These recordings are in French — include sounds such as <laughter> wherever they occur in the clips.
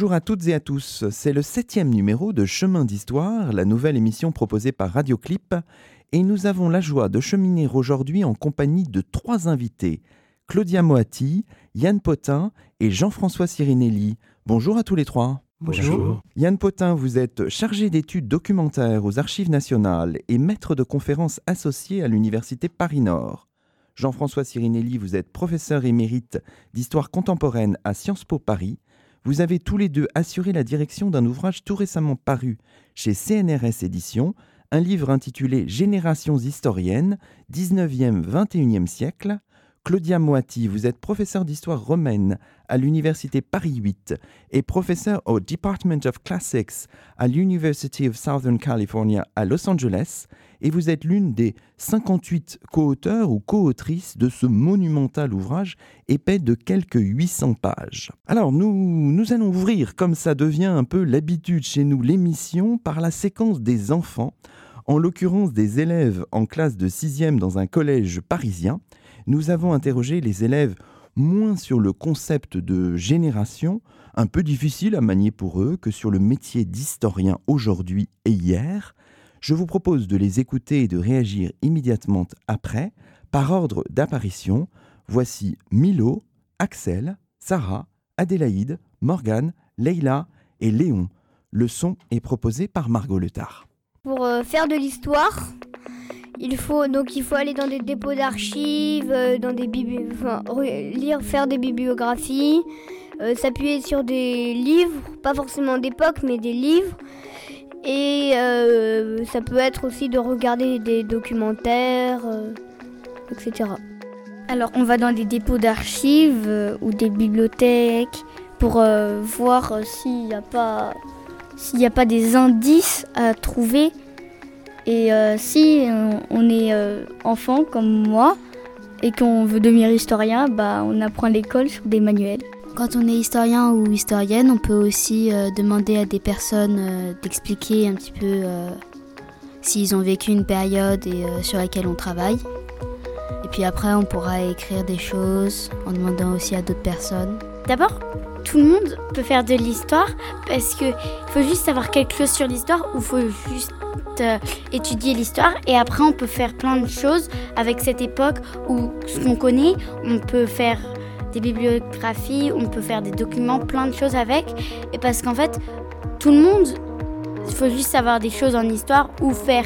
Bonjour à toutes et à tous, c'est le septième numéro de Chemin d'Histoire, la nouvelle émission proposée par Radioclip, et nous avons la joie de cheminer aujourd'hui en compagnie de trois invités, Claudia Moati, Yann Potin et Jean-François Sirinelli. Bonjour à tous les trois. Bonjour. Yann Potin, vous êtes chargé d'études documentaires aux Archives nationales et maître de conférences associé à l'Université Paris-Nord. Jean-François Sirinelli, vous êtes professeur émérite d'histoire contemporaine à Sciences Po Paris vous avez tous les deux assuré la direction d'un ouvrage tout récemment paru chez CNRS Éditions, un livre intitulé Générations historiennes, 19e-21e siècle. Claudia Moati, vous êtes professeur d'histoire romaine à l'Université Paris 8 et professeur au Department of Classics à l'University of Southern California à Los Angeles et vous êtes l'une des 58 co-auteurs ou co-autrices de ce monumental ouvrage épais de quelques 800 pages. Alors nous, nous allons ouvrir, comme ça devient un peu l'habitude chez nous, l'émission par la séquence des enfants, en l'occurrence des élèves en classe de 6e dans un collège parisien. Nous avons interrogé les élèves moins sur le concept de génération, un peu difficile à manier pour eux, que sur le métier d'historien aujourd'hui et hier. Je vous propose de les écouter et de réagir immédiatement après, par ordre d'apparition. Voici Milo, Axel, Sarah, Adélaïde, Morgane, Leila et Léon. Le son est proposé par Margot Letard. Pour euh, faire de l'histoire, il faut donc il faut aller dans des dépôts d'archives, euh, dans des lire, faire des bibliographies, euh, s'appuyer sur des livres, pas forcément d'époque, mais des livres. Et euh, ça peut être aussi de regarder des documentaires, etc. Alors on va dans des dépôts d'archives ou des bibliothèques pour voir s'il n'y a pas s'il n'y a pas des indices à trouver. Et si on est enfant comme moi et qu'on veut devenir historien, bah, on apprend à l'école sur des manuels. Quand on est historien ou historienne, on peut aussi euh, demander à des personnes euh, d'expliquer un petit peu euh, s'ils ont vécu une période et sur laquelle on travaille. Et puis après, on pourra écrire des choses en demandant aussi à d'autres personnes. D'abord, tout le monde peut faire de l'histoire parce qu'il faut juste savoir quelque chose sur l'histoire ou il faut juste étudier l'histoire et après on peut faire plein de choses avec cette époque ou ce qu'on connaît. On peut faire des bibliographies, on peut faire des documents, plein de choses avec. Et parce qu'en fait, tout le monde, il faut juste savoir des choses en histoire ou faire,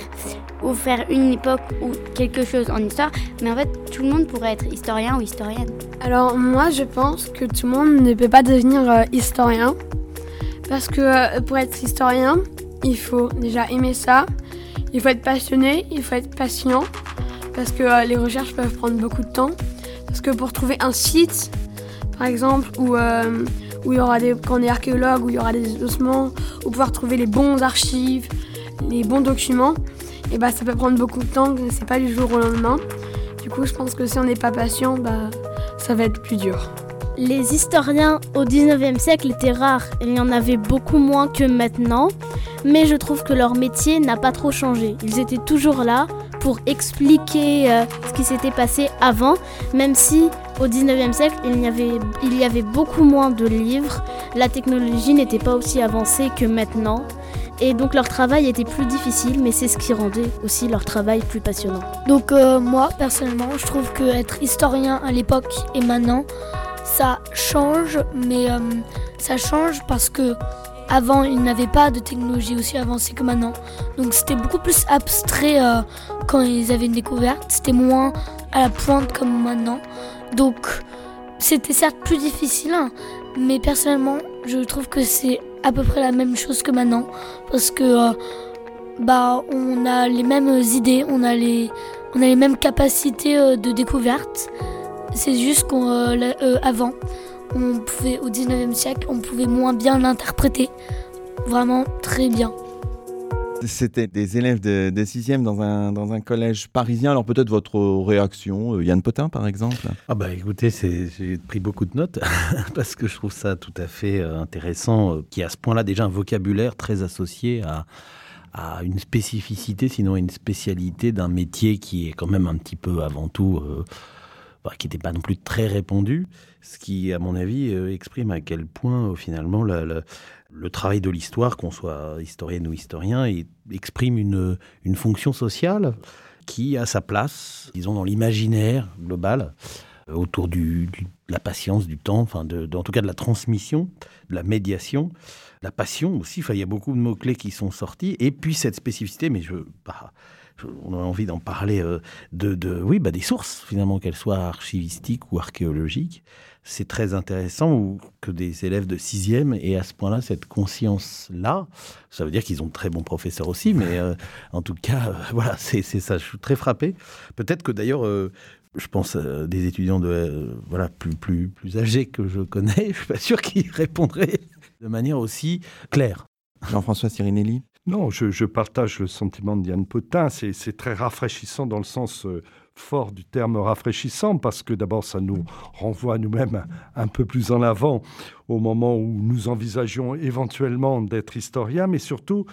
ou faire une époque ou quelque chose en histoire. Mais en fait, tout le monde pourrait être historien ou historienne. Alors moi, je pense que tout le monde ne peut pas devenir euh, historien. Parce que euh, pour être historien, il faut déjà aimer ça, il faut être passionné, il faut être patient, parce que euh, les recherches peuvent prendre beaucoup de temps. Parce que pour trouver un site, par exemple, où, où il y aura des, quand on est archéologue, où il y aura des ossements, où pouvoir trouver les bons archives, les bons documents, bah ça peut prendre beaucoup de temps, c'est pas du jour au lendemain. Du coup, je pense que si on n'est pas patient, bah ça va être plus dur. Les historiens au 19e siècle étaient rares, il y en avait beaucoup moins que maintenant, mais je trouve que leur métier n'a pas trop changé. Ils étaient toujours là, pour expliquer euh, ce qui s'était passé avant, même si au 19e siècle, il y avait beaucoup moins de livres, la technologie n'était pas aussi avancée que maintenant, et donc leur travail était plus difficile, mais c'est ce qui rendait aussi leur travail plus passionnant. Donc euh, moi, personnellement, je trouve que être historien à l'époque et maintenant, ça change, mais euh, ça change parce que avant, il n'avait pas de technologie aussi avancée que maintenant. Donc c'était beaucoup plus abstrait euh, quand ils avaient une découverte. C'était moins à la pointe comme maintenant. Donc c'était certes plus difficile, hein, mais personnellement, je trouve que c'est à peu près la même chose que maintenant. Parce que euh, bah, on a les mêmes idées, on a les, mêmes capacités euh, de découverte. C'est juste qu'avant, on pouvait, au 19e siècle, on pouvait moins bien l'interpréter. Vraiment très bien. C'était des élèves de, 6e dans un, dans un collège parisien. Alors peut-être votre réaction, euh, Yann Potin par exemple? Ah bah écoutez, j'ai pris beaucoup de notes <laughs> parce que je trouve ça tout à fait euh, intéressant, euh, qui a à ce point-là déjà un vocabulaire très associé à, à une spécificité, sinon une spécialité d'un métier qui est quand même un petit peu avant tout... qui n'était pas non plus très répandu, ce qui, à mon avis, exprime à quel point, finalement, la, le travail de l'histoire, qu'on soit historienne ou historien, exprime une, fonction sociale qui a sa place, disons, dans l'imaginaire global, euh, autour de la patience, du temps, enfin, en tout cas de la transmission, de la médiation, la passion aussi. Il y a beaucoup de mots-clés qui sont sortis. Et puis cette spécificité, mais je, bah, on a envie d'en parler, euh, de, oui, bah, des sources, finalement, qu'elles soient archivistiques ou archéologiques c'est très intéressant que des élèves de sixième aient à ce point-là cette conscience-là. Ça veut dire qu'ils ont de très bons professeurs aussi, mais euh, en tout cas, euh, <laughs> voilà, c'est ça. Je suis très frappé. Peut-être que d'ailleurs, euh, je pense à des étudiants de voilà plus plus plus âgés que je connais. <laughs> Je suis pas sûr qu'ils répondraient de manière aussi claire. Jean-François Sirinelli. Non, je, partage le sentiment de Diane Potin. C'est très rafraîchissant dans le sens fort du terme rafraîchissant parce que d'abord ça nous renvoie nous-mêmes un peu plus en avant au moment où nous envisagions éventuellement d'être historiens, mais surtout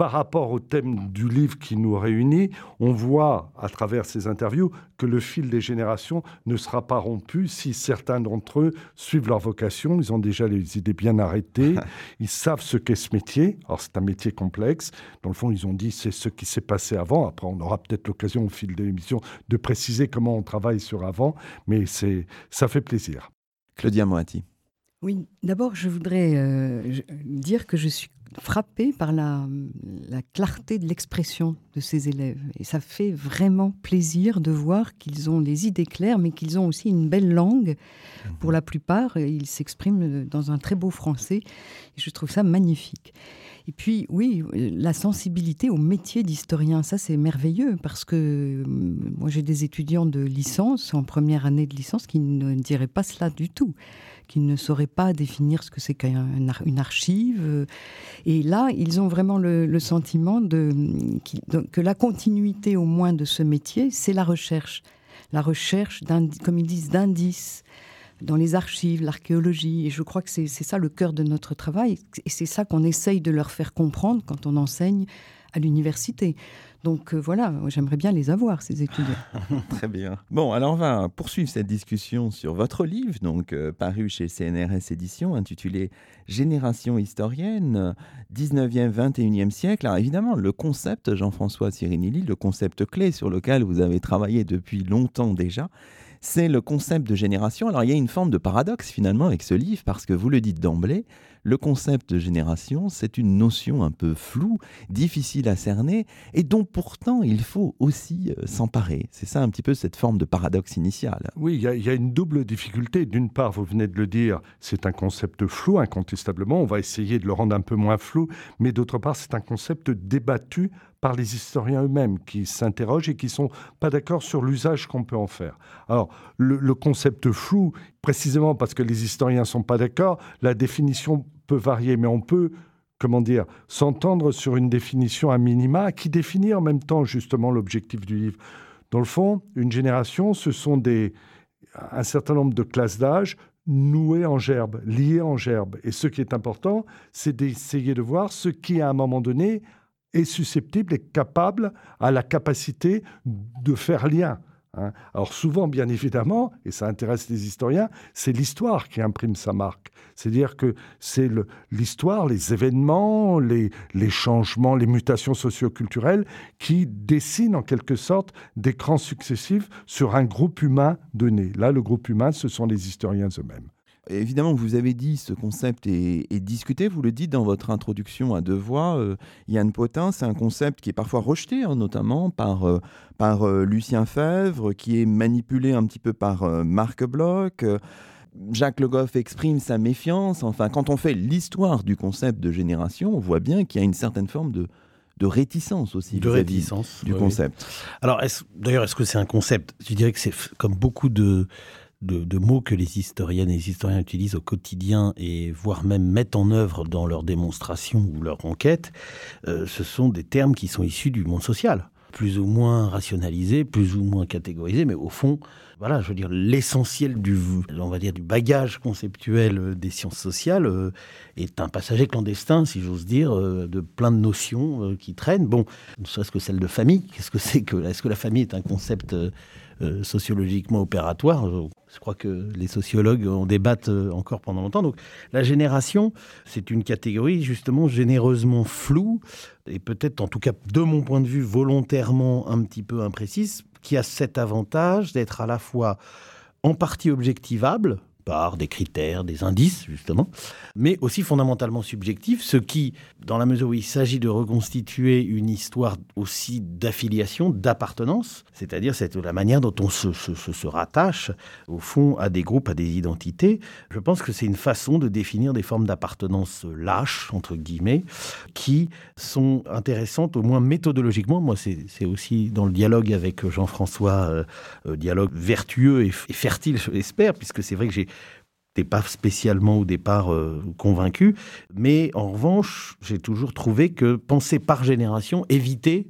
par rapport au thème du livre qui nous réunit, on voit à travers ces interviews que le fil des générations ne sera pas rompu si certains d'entre eux suivent leur vocation. Ils ont déjà les idées bien arrêtées. <laughs> Ils savent ce qu'est ce métier. Alors, c'est un métier complexe. Dans le fond, ils ont dit c'est ce qui s'est passé avant. Après, on aura peut-être l'occasion au fil de l'émission de préciser comment on travaille sur avant. Mais c'est, ça fait plaisir. Claudia Moati. Oui, d'abord, je voudrais euh, dire que je suis frappé par la, clarté de l'expression de ces élèves. Et ça fait vraiment plaisir de voir qu'ils ont les idées claires, mais qu'ils ont aussi une belle langue. Pour la plupart, ils s'expriment dans un très beau français. Et je trouve ça magnifique. Et puis, oui, la sensibilité au métier d'historien, ça c'est merveilleux parce que moi j'ai des étudiants de licence, en première année de licence, qui ne diraient pas cela du tout qui ne sauraient pas définir ce que c'est qu'une archive. Et là, ils ont vraiment le, sentiment que la continuité au moins de ce métier, c'est la recherche. La recherche, comme ils disent, d'indices dans les archives, l'archéologie. Et je crois que c'est ça le cœur de notre travail. Et c'est ça qu'on essaye de leur faire comprendre quand on enseigne à l'université. Donc euh, voilà, j'aimerais bien les avoir, ces étudiants. <laughs> Très bien. Bon, alors on va poursuivre cette discussion sur votre livre, donc euh, paru chez CNRS Éditions, intitulé Génération historienne, 19e, 21e siècle. Alors évidemment, le concept, Jean-François Sirinelli, le concept clé sur lequel vous avez travaillé depuis longtemps déjà, c'est le concept de génération. Alors il y a une forme de paradoxe finalement avec ce livre, parce que vous le dites d'emblée, le concept de génération, c'est une notion un peu floue, difficile à cerner, et dont pourtant il faut aussi euh, s'emparer. C'est ça un petit peu cette forme de paradoxe initial. Oui, il y, a une double difficulté. D'une part, vous venez de le dire, c'est un concept flou, incontestablement. On va essayer de le rendre un peu moins flou, mais d'autre part, c'est un concept débattu par les historiens eux-mêmes qui s'interrogent et qui sont pas d'accord sur l'usage qu'on peut en faire. Alors, le, le, concept flou, précisément parce que les historiens sont pas d'accord, la définition peut varier, mais on peut, comment dire, s'entendre sur une définition à minima qui définit en même temps justement l'objectif du livre. Dans le fond, une génération, ce sont des, un certain nombre de classes d'âge nouées en gerbe, liées en gerbe. Et ce qui est important, c'est d'essayer de voir ce qui, à un moment donné, est susceptible et capable, à la capacité de faire lien. Hein. Alors souvent, bien évidemment, et ça intéresse les historiens, c'est l'histoire qui imprime sa marque. C'est-à-dire que c'est l'histoire, les événements, les, les, changements, les mutations socioculturelles qui dessinent en quelque sorte des crans successifs sur un groupe humain donné. Là, le groupe humain, ce sont les historiens eux-mêmes. Évidemment, vous avez dit ce concept est, discuté, vous le dites dans votre introduction à deux voix, euh, Yann Potin, c'est un concept qui est parfois rejeté, hein, notamment par, euh, par euh, Lucien Fèvre, qui est manipulé un petit peu par Marc Bloch. Jacques Le Goff exprime sa méfiance. Enfin, quand on fait l'histoire du concept de génération, on voit bien qu'il y a une certaine forme de, de réticence aussi de réticence du concept. Alors, d'ailleurs, est-ce que c'est un concept? Je dirais que c'est comme beaucoup de de, mots que les historiennes et les historiens utilisent au quotidien et voire même mettent en œuvre dans leurs démonstrations ou leurs enquêtes, euh, ce sont des termes qui sont issus du monde social, plus ou moins rationalisés, plus ou moins catégorisés, mais au fond, voilà, je veux dire, l'essentiel du, on va dire, du bagage conceptuel des sciences sociales euh, est un passager clandestin, si j'ose dire, euh, de plein de notions qui traînent. Bon, ne serait-ce que celle de famille. Qu'est-ce que c'est que, est-ce que la famille est un concept euh, sociologiquement opératoire. Je crois que les sociologues en débattent euh, encore pendant longtemps. Donc la génération, c'est une catégorie justement généreusement floue et peut-être en tout cas de mon point de vue volontairement un petit peu imprécise, qui a cet avantage d'être à la fois en partie objectivable, par des critères, des indices, justement, mais aussi fondamentalement subjectif, ce qui, dans la mesure où il s'agit de reconstituer une histoire aussi d'affiliation, d'appartenance, c'est-à-dire c'est la manière dont on se, se, rattache, au fond, à des groupes, à des identités, je pense que c'est une façon de définir des formes d'appartenance lâches, entre guillemets, qui sont intéressantes, au moins méthodologiquement. Moi, c'est aussi dans le dialogue avec Jean-François, euh, euh, dialogue vertueux et, et fertile, je l'espère, puisque c'est vrai que j'ai n'étais pas spécialement au départ euh, convaincu, mais en revanche, j'ai toujours trouvé que penser par génération évitait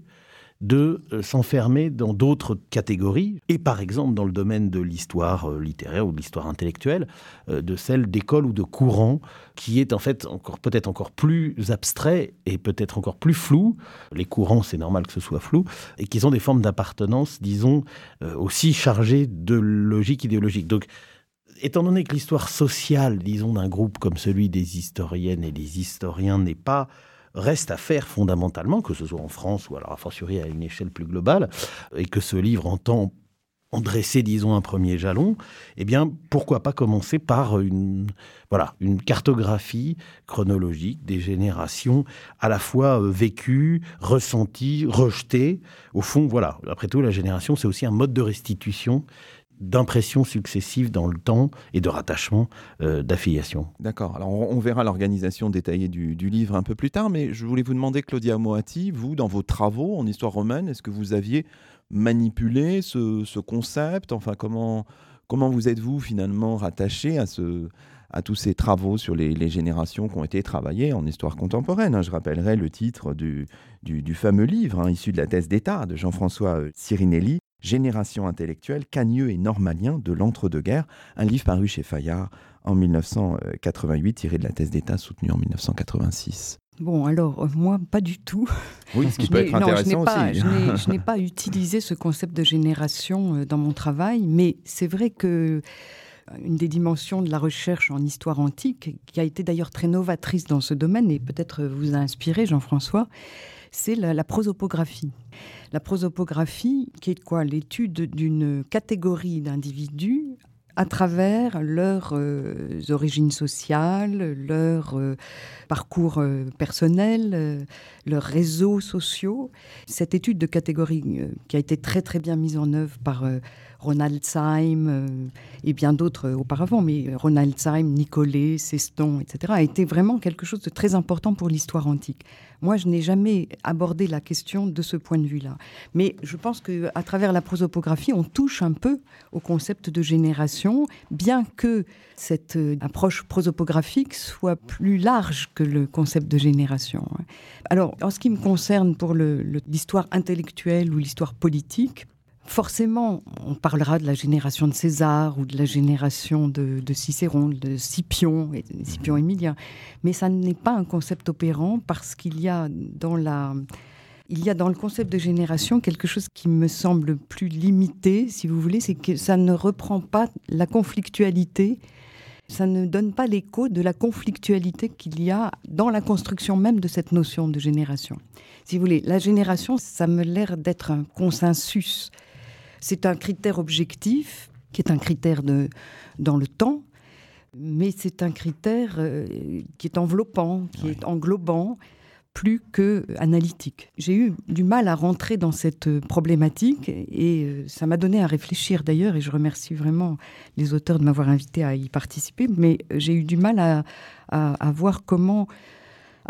de euh, s'enfermer dans d'autres catégories, et par exemple dans le domaine de l'histoire euh, littéraire ou de l'histoire intellectuelle, de celle d'école ou de courant, qui est en fait encore peut-être encore plus abstrait et peut-être encore plus flou. Les courants, c'est normal que ce soit flou, et qui ont des formes d'appartenance, disons, aussi chargées de logique idéologique. Donc étant donné que l'histoire sociale, disons, d'un groupe comme celui des historiennes et des historiens n'est pas reste à faire fondamentalement, que ce soit en France ou alors a fortiori à une échelle plus globale, et que ce livre entend en dresser, disons, un premier jalon, eh bien, pourquoi pas commencer par une, voilà, une cartographie chronologique des générations à la fois euh, vécues, ressenties, rejetées. Au fond, voilà, après tout, la génération, c'est aussi un mode de restitution d'impressions successives dans le temps et de rattachement euh, d'affiliation. D'accord. Alors on, verra l'organisation détaillée du, livre un peu plus tard, mais je voulais vous demander, Claudia Moati, vous, dans vos travaux en histoire romaine, est-ce que vous aviez manipulé ce, concept? Enfin, comment, comment vous êtes-vous finalement rattaché à ce, à tous ces travaux sur les, générations qui ont été travaillées en histoire contemporaine. Hein? Je rappellerai le titre du, du, fameux livre hein, issu de la thèse d'État de Jean-François Cirinelli, Génération intellectuelle, Cagneux et Normalien de l'entre-deux-guerres, un livre paru chez Fayard en 1988, tiré de la thèse d'État soutenue en 1986. Bon, alors, euh, moi, pas du tout. Oui, ce qui peut être intéressant aussi. Je n'ai pas utilisé ce concept de génération euh, dans mon travail, mais c'est vrai que euh, une des dimensions de la recherche en histoire antique, qui a été d'ailleurs très novatrice dans ce domaine, et peut-être vous a inspiré, Jean-François, c'est la, prosopographie. La prosopographie, qui est quoi? L'étude d'une catégorie d'individus à travers leurs euh, origines sociales, leurs euh, parcours euh, personnels, leurs réseaux sociaux. Cette étude de catégorie qui a été très très bien mise en œuvre par Ronald Syme euh, et bien d'autres euh, auparavant, mais euh, Ronald Syme, Nicolet, Ceston, etc., a été vraiment quelque chose de très important pour l'histoire antique. Moi, je n'ai jamais abordé la question de ce point de vue-là. Mais je pense qu'à travers la prosopographie, on touche un peu au concept de génération, bien que cette approche prosopographique soit plus large que le concept de génération. Alors, en ce qui me concerne pour l'histoire intellectuelle ou l'histoire politique, Forcément, on parlera de la génération de César ou de la génération de, Cicéron, de Scipion, et, Scipion Émilien, mais ça n'est pas un concept opérant parce qu'il y a dans la il y a dans le concept de génération quelque chose qui me semble plus limité, si vous voulez, c'est que ça ne reprend pas la conflictualité ça ne donne pas l'écho de la conflictualité qu'il y a dans la construction même de cette notion de génération. Si vous voulez, la génération, ça me l'air d'être un consensus c'est un critère objectif, qui est un critère de, dans le temps, mais c'est un critère euh, qui est enveloppant, qui est englobant, plus que analytique. J'ai eu du mal à rentrer dans cette problématique et euh, ça m'a donné à réfléchir d'ailleurs et je remercie vraiment les auteurs de m'avoir invité à y participer, mais j'ai eu du mal à, à voir comment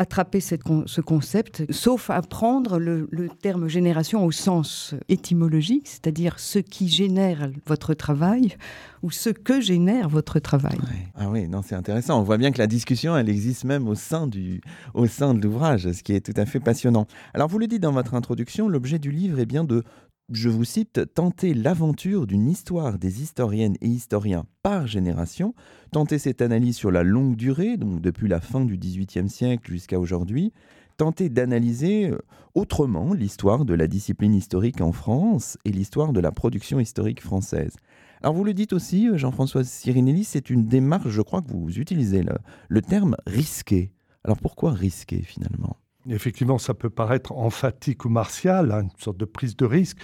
attraper ce concept, sauf à prendre le, terme génération au sens étymologique, c'est-à-dire ce qui génère votre travail ou ce que génère votre travail. Ah oui, c'est intéressant. On voit bien que la discussion, elle existe même au sein, du, au sein de l'ouvrage, ce qui est tout à fait passionnant. Alors, vous le dites dans votre introduction, l'objet du livre est bien de je vous cite, tenter l'aventure d'une histoire des historiennes et historiens par génération, tenter cette analyse sur la longue durée, donc depuis la fin du XVIIIe siècle jusqu'à aujourd'hui, tenter d'analyser euh, autrement l'histoire de la discipline historique en France et l'histoire de la production historique française. Alors vous le dites aussi, euh, Jean-François Sirinelli, c'est une démarche, je crois que vous utilisez le, le terme risqué. Alors pourquoi risqué finalement? Effectivement, ça peut paraître emphatique ou martial, hein, une sorte de prise de risque.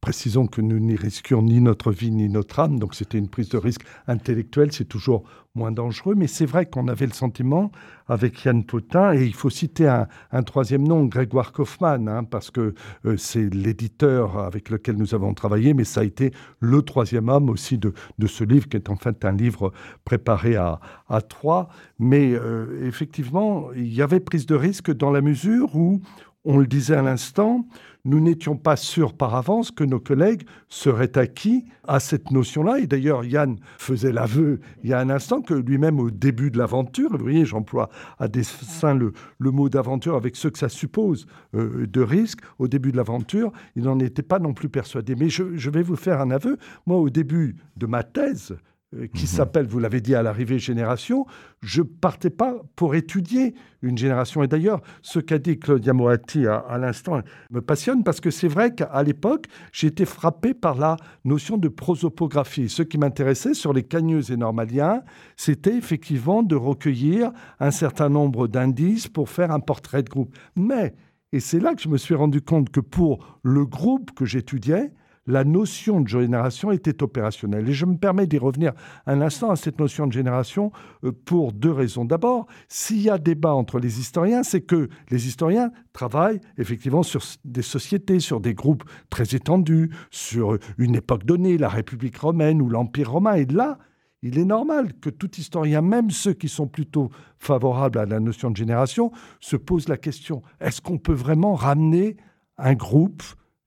Précisons que nous n'y risquions ni notre vie ni notre âme, donc c'était une prise de risque intellectuelle, c'est toujours moins dangereux, mais c'est vrai qu'on avait le sentiment avec Yann Potin, et il faut citer un, troisième nom, Grégoire Kaufmann, hein, parce que euh, c'est l'éditeur avec lequel nous avons travaillé, mais ça a été le troisième homme aussi de, ce livre, qui est en fait un livre préparé à, à trois. Mais euh, effectivement, il y avait prise de risque dans la mesure où on le disait à l'instant, nous n'étions pas sûrs par avance que nos collègues seraient acquis à cette notion-là. Et d'ailleurs, Yann faisait l'aveu il y a un instant que lui-même, au début de l'aventure, vous voyez, j'emploie à dessein le, le mot d'aventure avec ce que ça suppose euh, de risque, au début de l'aventure, il n'en était pas non plus persuadé. Mais je, je vais vous faire un aveu. Moi, au début de ma thèse, qui mhm. s'appelle, vous l'avez dit à l'arrivée, Génération, je partais pas pour étudier une génération. Et d'ailleurs, ce qu'a dit Claudia Moatti à, l'instant me passionne parce que c'est vrai qu'à l'époque, j'ai été frappé par la notion de prosopographie. Ce qui m'intéressait sur les cagneux et normaliens, c'était effectivement de recueillir un certain nombre d'indices pour faire un portrait de groupe. Mais, et c'est là que je me suis rendu compte que pour le groupe que j'étudiais, la notion de génération était opérationnelle. Et je me permets d'y revenir un instant à cette notion de génération euh, pour deux raisons. D'abord, s'il y a débat entre les historiens, c'est que les historiens travaillent effectivement sur des sociétés, sur des groupes très étendus, sur une époque donnée, la République romaine ou l'Empire romain. Et là, il est normal que tout historien, même ceux qui sont plutôt favorables à la notion de génération, se pose la question, est-ce qu'on peut vraiment ramener un groupe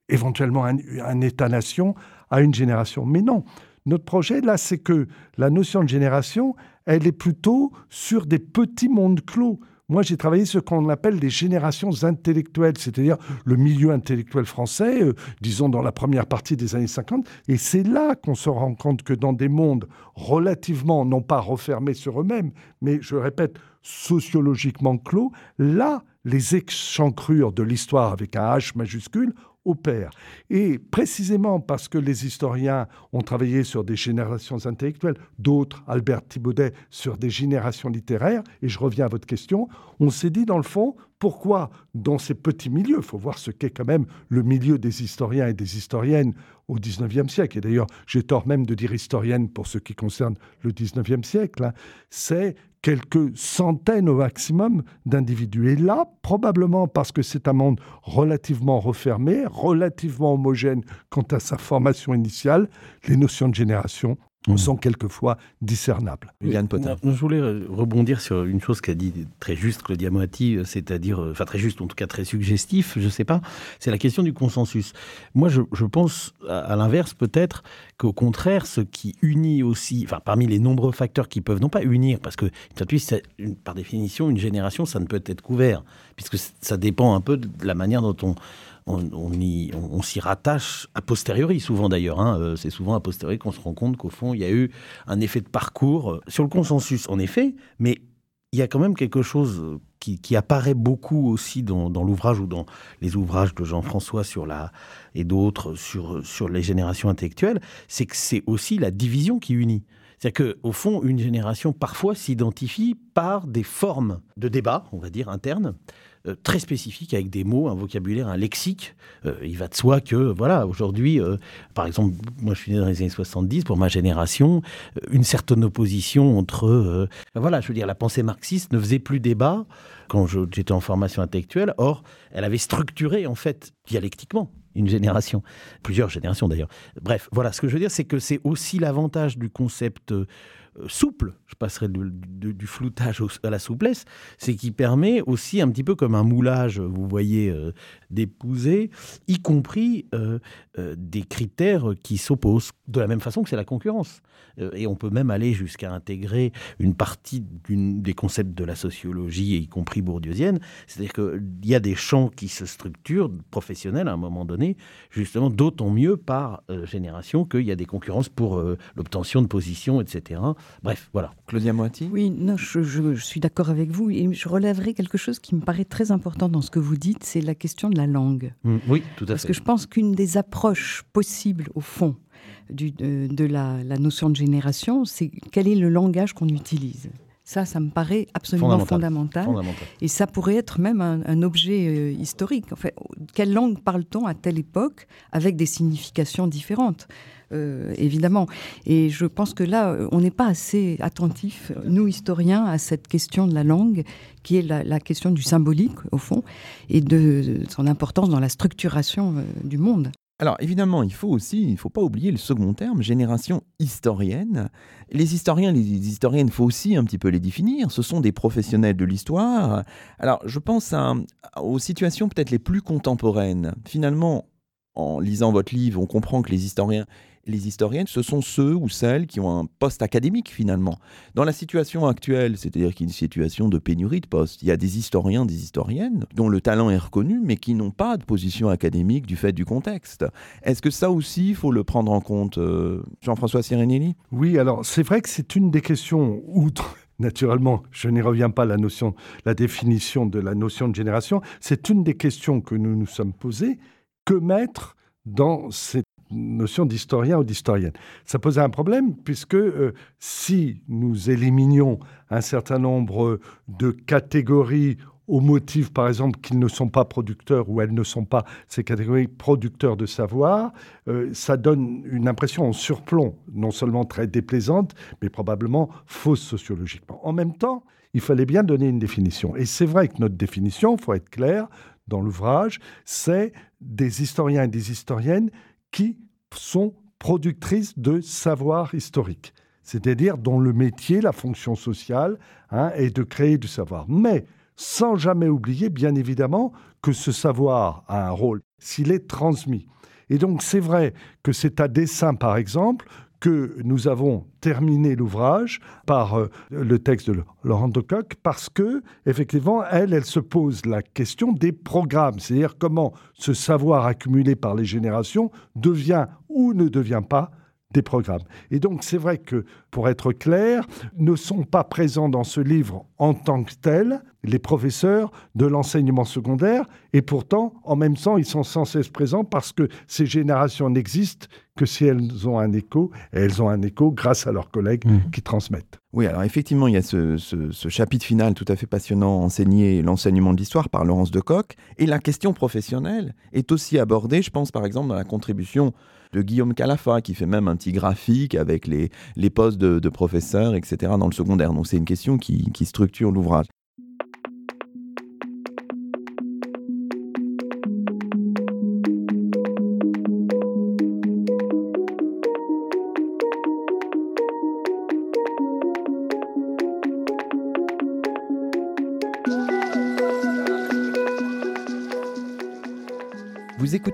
éventuellement un, État-nation à une génération. Mais non, notre projet, là, c'est que la notion de génération, elle est plutôt sur des petits mondes clos. Moi, j'ai travaillé ce qu'on appelle les générations intellectuelles, c'est-à-dire le milieu intellectuel français, euh, disons dans la première partie des années 50. Et c'est là qu'on se rend compte que dans des mondes relativement, non pas refermés sur eux-mêmes, mais je répète, sociologiquement clos, là, les échancrures de l'histoire avec un H majuscule opère. Et précisément parce que les historiens ont travaillé sur des générations intellectuelles, d'autres, Albert Thibaudet, sur des générations littéraires, et je reviens à votre question, on s'est dit dans le fond, pourquoi dans ces petits milieux, il faut voir ce qu'est quand même le milieu des historiens et des historiennes au XIXe siècle, et d'ailleurs j'ai tort même de dire historienne pour ce qui concerne le XIXe siècle, hein, c'est quelques centaines au maximum d'individus. Et là, probablement parce que c'est un monde relativement refermé, relativement homogène quant à sa formation initiale, les notions de génération Mmh. sont quelquefois discernables. Yann Potin. je voulais rebondir sur une chose qu'a dit très juste Claudia Moatti, euh, c'est-à-dire, euh, enfin très juste, en tout cas très suggestif, je ne sais pas, c'est la question du consensus. Moi, je, pense à, l'inverse peut-être qu'au contraire, ce qui unit aussi, enfin parmi les nombreux facteurs qui peuvent non pas unir, parce que par définition, une génération, ça ne peut être couvert, puisque ça dépend un peu de la manière dont on on, s'y rattache a posteriori, souvent d'ailleurs. Hein. Euh, c'est souvent a posteriori qu'on se rend compte qu'au fond, il y a eu un effet de parcours euh, sur le consensus, en effet, mais il y a quand même quelque chose qui, apparaît beaucoup aussi dans, l'ouvrage ou dans les ouvrages de Jean-François sur la et d'autres sur, sur les générations intellectuelles, c'est que c'est aussi la division qui unit. C'est-à-dire qu'au fond, une génération parfois s'identifie par des formes de débat, on va dire, internes, euh, très spécifique avec des mots, un vocabulaire, un lexique. Euh, il va de soi que, voilà, aujourd'hui, euh, par exemple, moi je suis né dans les années 70, pour ma génération, une certaine opposition entre. Voilà, je veux dire, la pensée marxiste ne faisait plus débat quand j'étais en formation intellectuelle. Or, elle avait structuré, en fait, dialectiquement, une génération, plusieurs générations d'ailleurs. Bref, voilà, ce que je veux dire, c'est que c'est aussi l'avantage du concept souple, je passerai du floutage à la souplesse, c'est qu'il permet aussi un petit peu comme un moulage, vous voyez, euh, d'épouser, y compris euh, des critères qui s'opposent, de la même façon que c'est la concurrence. et on peut même aller jusqu'à intégrer une partie des concepts de la sociologie, y compris bourdieusienne, c'est-à-dire qu'il y a des champs qui se structurent, professionnels à un moment donné, justement d'autant mieux par génération qu'il y a des concurrences pour l'obtention de positions, etc. Bref, voilà. Claudia Moiti Oui, non, je, suis d'accord avec vous. Et je relèverai quelque chose qui me paraît très important dans ce que vous dites, c'est la question de la langue. Mmh, oui, tout à fait. Parce que je pense qu'une des approches possibles, au fond, du, de, la, notion de génération, c'est quel est le langage qu'on utilise. Ça, ça me paraît absolument fondamental. Et ça pourrait être même un, objet euh, historique. En fait, quelle langue parle-t-on à telle époque avec des significations différentes? Euh, évidemment. Et je pense que là, on n'est pas assez attentif, nous historiens, à cette question de la langue, qui est la, question du symbolique, au fond, et de, son importance dans la structuration euh, du monde. Alors évidemment, il faut aussi, il ne faut pas oublier le second terme, génération historienne. Les historiens, les historiennes, il faut aussi un petit peu les définir. Ce sont des professionnels de l'histoire. Alors je pense aux situations peut-être les plus contemporaines. Finalement, en lisant votre livre, on comprend que les historiens les historiennes, ce sont ceux ou celles qui ont un poste académique finalement. Dans la situation actuelle, c'est-à-dire qu'il y a une situation de pénurie de postes, il y a des historiens, des historiennes dont le talent est reconnu, mais qui n'ont pas de position académique du fait du contexte. Est-ce que ça aussi, il faut le prendre en compte, euh, Jean-François Sirenelli? Oui, alors c'est vrai que c'est une des questions, outre <laughs> Naturellement, je n'y reviens pas la notion, la définition de la notion de génération. C'est une des questions que nous nous sommes posées. Que mettre dans ces notion d'historien ou d'historienne. Ça posait un problème puisque euh, si nous éliminions un certain nombre de catégories au motif, par exemple, qu'ils ne sont pas producteurs ou elles ne sont pas ces catégories producteurs de savoir, euh, ça donne une impression en surplomb, non seulement très déplaisante, mais probablement fausse sociologiquement. En même temps, il fallait bien donner une définition. Et c'est vrai que notre définition, il faut être clair dans l'ouvrage, c'est des historiens et des historiennes qui sont productrices de savoir historique, c'est-à-dire dont le métier, la fonction sociale, hein, est de créer du savoir. Mais sans jamais oublier, bien évidemment, que ce savoir a un rôle s'il est transmis. Et donc c'est vrai que c'est à dessein, par exemple, que nous avons terminé l'ouvrage par euh, le texte de Laurent Decoq parce que, effectivement, elle, elle se pose la question des programmes, c'est-à-dire comment ce savoir accumulé par les générations devient ou ne devient pas des programmes. Et donc c'est vrai que, pour être clair, ne sont pas présents dans ce livre en tant que tels les professeurs de l'enseignement secondaire, et pourtant, en même temps, ils sont sans cesse présents parce que ces générations n'existent que si elles ont un écho, et elles ont un écho grâce à leurs collègues mmh. qui transmettent. Oui, alors effectivement, il y a ce, ce, chapitre final tout à fait passionnant, enseigner l'enseignement de l'histoire par Laurence de Coq, et la question professionnelle est aussi abordée, je pense par exemple dans la contribution de Guillaume Calafa, qui fait même un petit graphique avec les, postes de, professeurs, etc., dans le secondaire. Donc c'est une question qui structure l'ouvrage.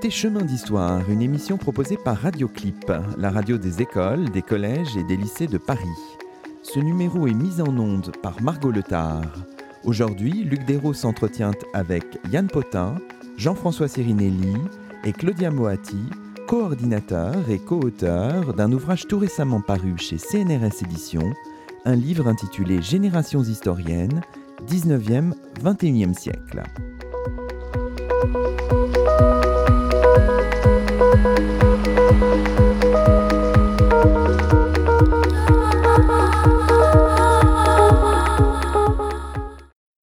Écoutez Chemin d'Histoire, une émission proposée par Radioclip, la radio des écoles, des collèges et des lycées de Paris. Ce numéro est mis en onde par Margot Letard. Aujourd'hui, Luc Dérault s'entretient avec Yann Potin, Jean-François Sirinelli et Claudia Moati, coordinateur et co-auteur d'un ouvrage tout récemment paru chez CNRS Éditions, un livre intitulé Générations historiennes, 19e-21e siècle.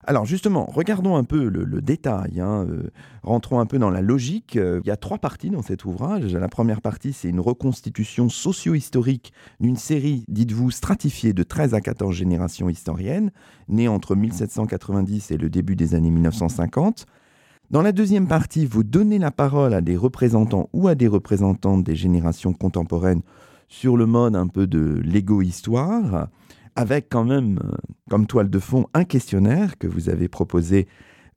Alors justement, regardons un peu le, détail, hein, euh, rentrons un peu dans la logique. Euh, il y a trois parties dans cet ouvrage. La première partie, c'est une reconstitution socio-historique d'une série, dites-vous, stratifiée de 13 à 14 générations historiennes, nées entre 1790 et le début des années 1950. Dans la deuxième partie, vous donnez la parole à des représentants ou à des représentantes des générations contemporaines sur le mode un peu de l'égo-histoire, avec quand même, euh, comme toile de fond, un questionnaire que vous avez proposé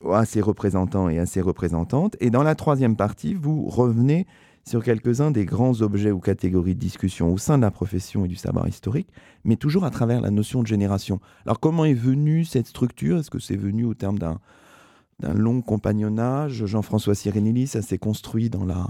à ses représentants et à ses représentantes. Et dans la troisième partie, vous revenez sur quelques-uns des grands objets ou catégories de discussion au sein de la profession et du savoir historique, mais toujours à travers la notion de génération. Alors comment est venue cette structure? Est-ce que c'est venu au terme d'un long compagnonnage. Jean-François Sirinelli, ça s'est construit dans la,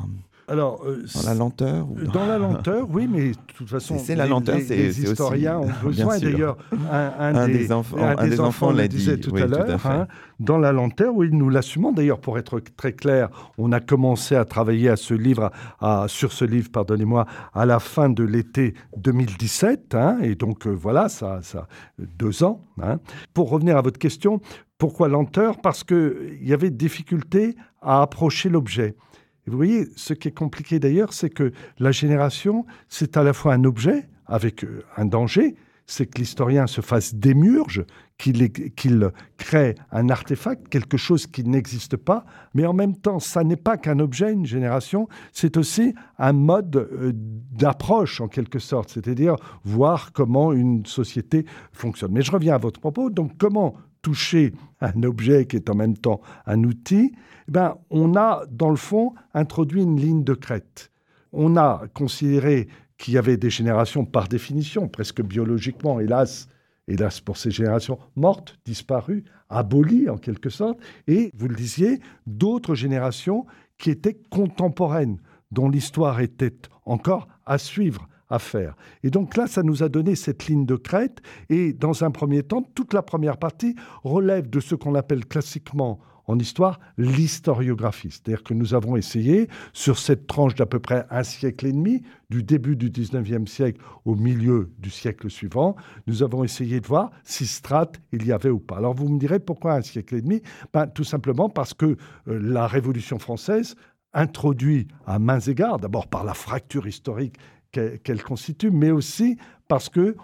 alors, euh, dans la lenteur dans... la lenteur, oui, mais de toute façon, c'est la lenteur. Les, les historiens ont <laughs> besoin. D'ailleurs, un, des, enfants, un des enfants, l'a disait tout à l'heure. Hein, dans la lenteur, oui, nous l'assumons. D'ailleurs, pour être très clair, on a commencé à travailler à ce livre, à, sur ce livre, pardonnez-moi, à la fin de l'été 2017, hein, et donc euh, voilà, ça, ça, deux ans. Hein. Pour revenir à votre question, pourquoi lenteur? Parce qu'il y avait difficulté à approcher l'objet vous voyez, ce qui est compliqué d'ailleurs, c'est que la génération, c'est à la fois un objet avec euh, un danger, c'est que l'historien se fasse démurge, qu'il crée un artefact, quelque chose qui n'existe pas, mais en même temps, ça n'est pas qu'un objet, une génération, c'est aussi un mode euh, d'approche en quelque sorte, c'est-à-dire voir comment une société fonctionne. Mais je reviens à votre propos, donc comment toucher un objet qui est en même temps un outil, eh ben, on a, dans le fond, introduit une ligne de crête. On a considéré qu'il y avait des générations, par définition, presque biologiquement, hélas, hélas pour ces générations, mortes, disparues, abolies en quelque sorte, et, vous le disiez, d'autres générations qui étaient contemporaines, dont l'histoire était encore à suivre, à faire. Et donc là, ça nous a donné cette ligne de crête. Et dans un premier temps, toute la première partie relève de ce qu'on appelle classiquement en histoire l'historiographie. C'est-à-dire que nous avons essayé, sur cette tranche d'à peu près un siècle et demi, du début du 19e siècle au milieu du siècle suivant, nous avons essayé de voir si strates il y avait ou pas. Alors vous me direz pourquoi un siècle et demi? Ben, Tout simplement parce que euh, la Révolution française introduit à mains égards, d'abord par la fracture historique qu'elle constitue, mais aussi parce que,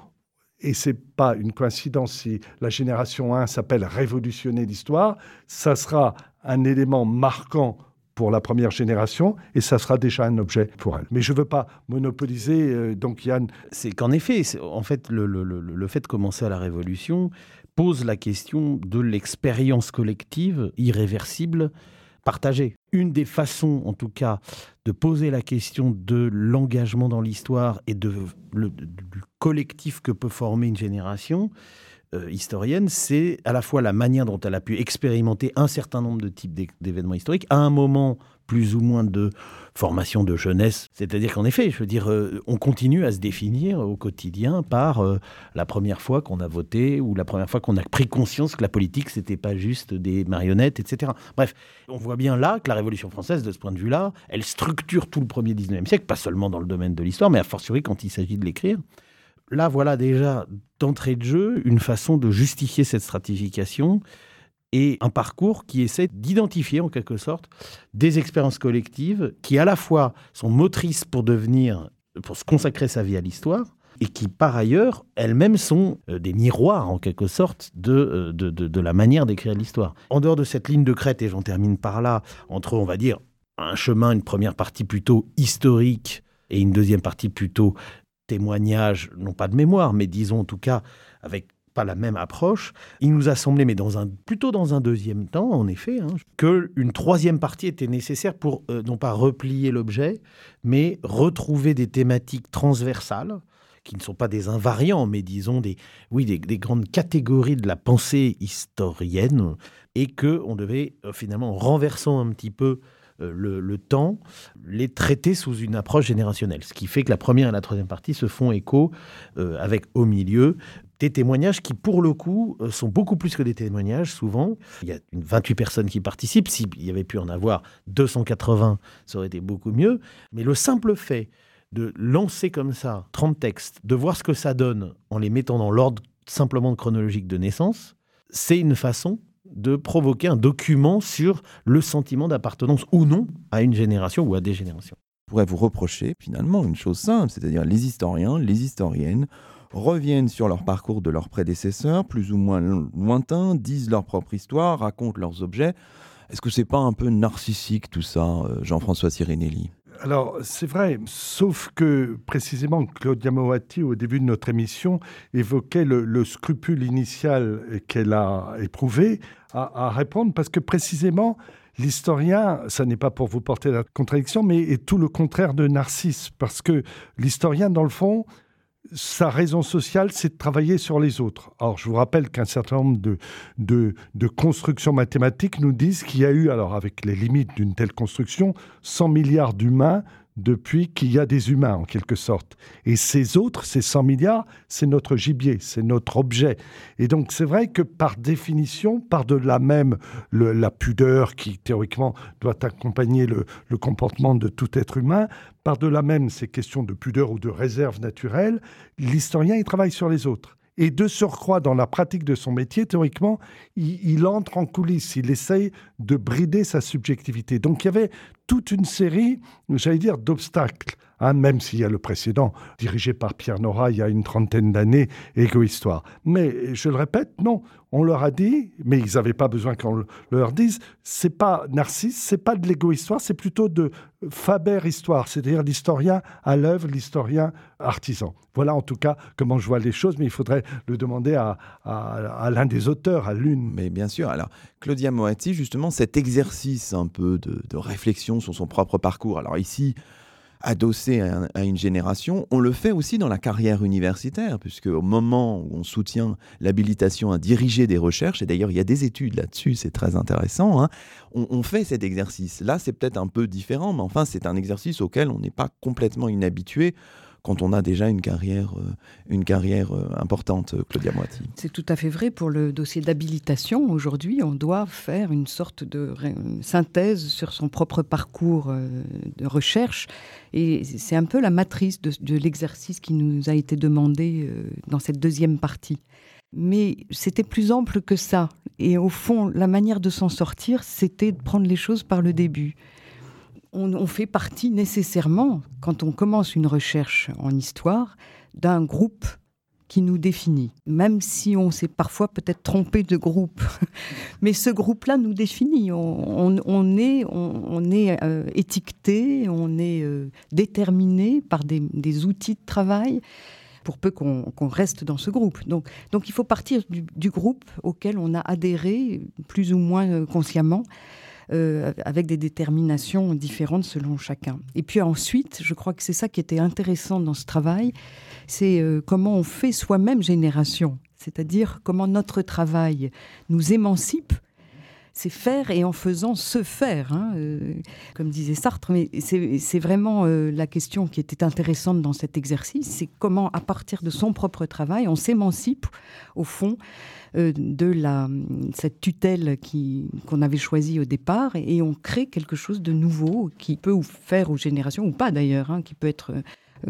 et c'est pas une coïncidence si la génération 1 s'appelle Révolutionner l'histoire, ça sera un élément marquant pour la première génération et ça sera déjà un objet pour elle. Mais je ne veux pas monopoliser, euh, donc Yann. C'est qu'en effet, en fait, le, le, le, fait de commencer à la Révolution pose la question de l'expérience collective irréversible partagée. Une des façons, en tout cas, de poser la question de l'engagement dans l'histoire et du collectif que peut former une génération euh, historienne, c'est à la fois la manière dont elle a pu expérimenter un certain nombre de types d'événements historiques à un moment plus ou moins de formation de jeunesse. C'est-à-dire qu'en effet, je veux dire, euh, on continue à se définir au quotidien par euh, la première fois qu'on a voté ou la première fois qu'on a pris conscience que la politique, c'était pas juste des marionnettes, etc. Bref, on voit bien là que la Révolution française, de ce point de vue-là, elle structure tout le premier 19e siècle, pas seulement dans le domaine de l'histoire, mais a fortiori quand il s'agit de l'écrire. Là, voilà déjà d'entrée de jeu une façon de justifier cette stratification et un parcours qui essaie d'identifier en quelque sorte des expériences collectives qui à la fois sont motrices pour devenir, pour se consacrer sa vie à l'histoire, et qui par ailleurs elles-mêmes sont euh, des miroirs en quelque sorte euh, de, de, de, la manière d'écrire l'histoire. En dehors de cette ligne de crête, et j'en termine par là, entre on va dire un chemin, une première partie plutôt historique et une deuxième partie plutôt témoignage, non pas de mémoire, mais disons en tout cas avec pas la même approche. Il nous a semblé, mais dans un, plutôt dans un deuxième temps, en effet, hein, qu'une troisième partie était nécessaire pour euh, non pas replier l'objet, mais retrouver des thématiques transversales qui ne sont pas des invariants, mais disons des, oui, des, grandes catégories de la pensée historienne, et que on devait euh, finalement, en renversant un petit peu euh, le, temps, les traiter sous une approche générationnelle. Ce qui fait que la première et la troisième partie se font écho avec au milieu des témoignages qui, pour le coup, euh, sont beaucoup plus que des témoignages, souvent. Il y a 28 personnes qui participent. S'il y avait pu en avoir 280, ça aurait été beaucoup mieux. Mais le simple fait de lancer comme ça 30 textes, de voir ce que ça donne en les mettant dans l'ordre simplement chronologique de naissance, c'est une façon de provoquer un document sur le sentiment d'appartenance ou non à une génération ou à des générations. On pourrait vous reprocher finalement une chose simple, c'est-à-dire les historiens, les historiennes reviennent sur leur parcours de leurs prédécesseurs, plus ou moins lointains, disent leur propre histoire, racontent leurs objets. Est-ce que c'est pas un peu narcissique tout ça, euh, Jean-François Sirinelli Alors, c'est vrai, sauf que précisément Claudia Moati, au début de notre émission, évoquait le, scrupule initial qu'elle a éprouvé à, répondre, parce que précisément, l'historien, ça n'est pas pour vous porter la contradiction, mais est tout le contraire de Narcisse, parce que l'historien, dans le fond, sa raison sociale, c'est de travailler sur les autres. Alors, je vous rappelle qu'un certain nombre de, de, constructions mathématiques nous disent qu'il y a eu, alors avec les limites d'une telle construction, 100 milliards d'humains depuis qu'il y a des humains, en quelque sorte. Et ces autres, ces 100 milliards, c'est notre gibier, c'est notre objet. Et donc, c'est vrai que par définition, par de la même la pudeur qui, théoriquement, doit accompagner le, le comportement de tout être humain, par de la même ces questions de pudeur ou de réserve naturelle, l'historien, il travaille sur les autres. Et de surcroît, dans la pratique de son métier, théoriquement, il, entre en coulisses, il essaye de brider sa subjectivité. Donc il y avait toute une série, j'allais dire, d'obstacles. Hein, même s'il y a le précédent, dirigé par Pierre Nora il y a une trentaine d'années, Égo-Histoire. Mais je le répète, non, on leur a dit, mais ils n'avaient pas besoin qu'on leur dise, c'est pas Narcisse, c'est pas de l'égo-histoire, c'est plutôt de Faber-histoire, c'est-à-dire l'historien à l'œuvre, l'historien artisan. Voilà en tout cas comment je vois les choses, mais il faudrait le demander à, l'un des auteurs, à l'une. Mais bien sûr, alors Claudia Moati, justement, cet exercice un peu de, de réflexion sur son propre parcours, alors ici, adossé à, une génération. On le fait aussi dans la carrière universitaire, puisque au moment où on soutient l'habilitation à diriger des recherches, et d'ailleurs il y a des études là-dessus, c'est très intéressant, hein, on, on, fait cet exercice. Là, c'est peut-être un peu différent, mais enfin, c'est un exercice auquel on n'est pas complètement inhabitué quand on a déjà une carrière, euh, une carrière euh, importante, euh, Claudia Moiti. C'est tout à fait vrai pour le dossier d'habilitation. Aujourd'hui, on doit faire une sorte de synthèse sur son propre parcours de recherche. Et c'est un peu la matrice de, de l'exercice qui nous a été demandé dans cette deuxième partie. Mais c'était plus ample que ça. Et au fond, la manière de s'en sortir, c'était de prendre les choses par le début on, fait partie nécessairement, quand on commence une recherche en histoire, d'un groupe qui nous définit, même si on s'est parfois peut-être trompé de groupe. <laughs> Mais ce groupe-là nous définit. On, est, on, est euh, étiqueté, on est euh, déterminé par des, outils de travail pour peu qu'on reste dans ce groupe. Donc, donc il faut partir du, groupe auquel on a adhéré plus ou moins euh, consciemment. Euh, avec des déterminations différentes selon chacun. Et puis ensuite, je crois que c'est ça qui était intéressant dans ce travail, c'est euh, comment on fait soi-même génération, c'est-à-dire comment notre travail nous émancipe c'est faire et en faisant se faire, hein, euh, comme disait Sartre. Mais c'est vraiment la question qui était intéressante dans cet exercice, c'est comment, à partir de son propre travail, on s'émancipe, au fond, euh, de cette tutelle qu'on avait choisie au départ et, on crée quelque chose de nouveau qui peut faire aux générations, ou pas d'ailleurs, hein, qui peut être euh,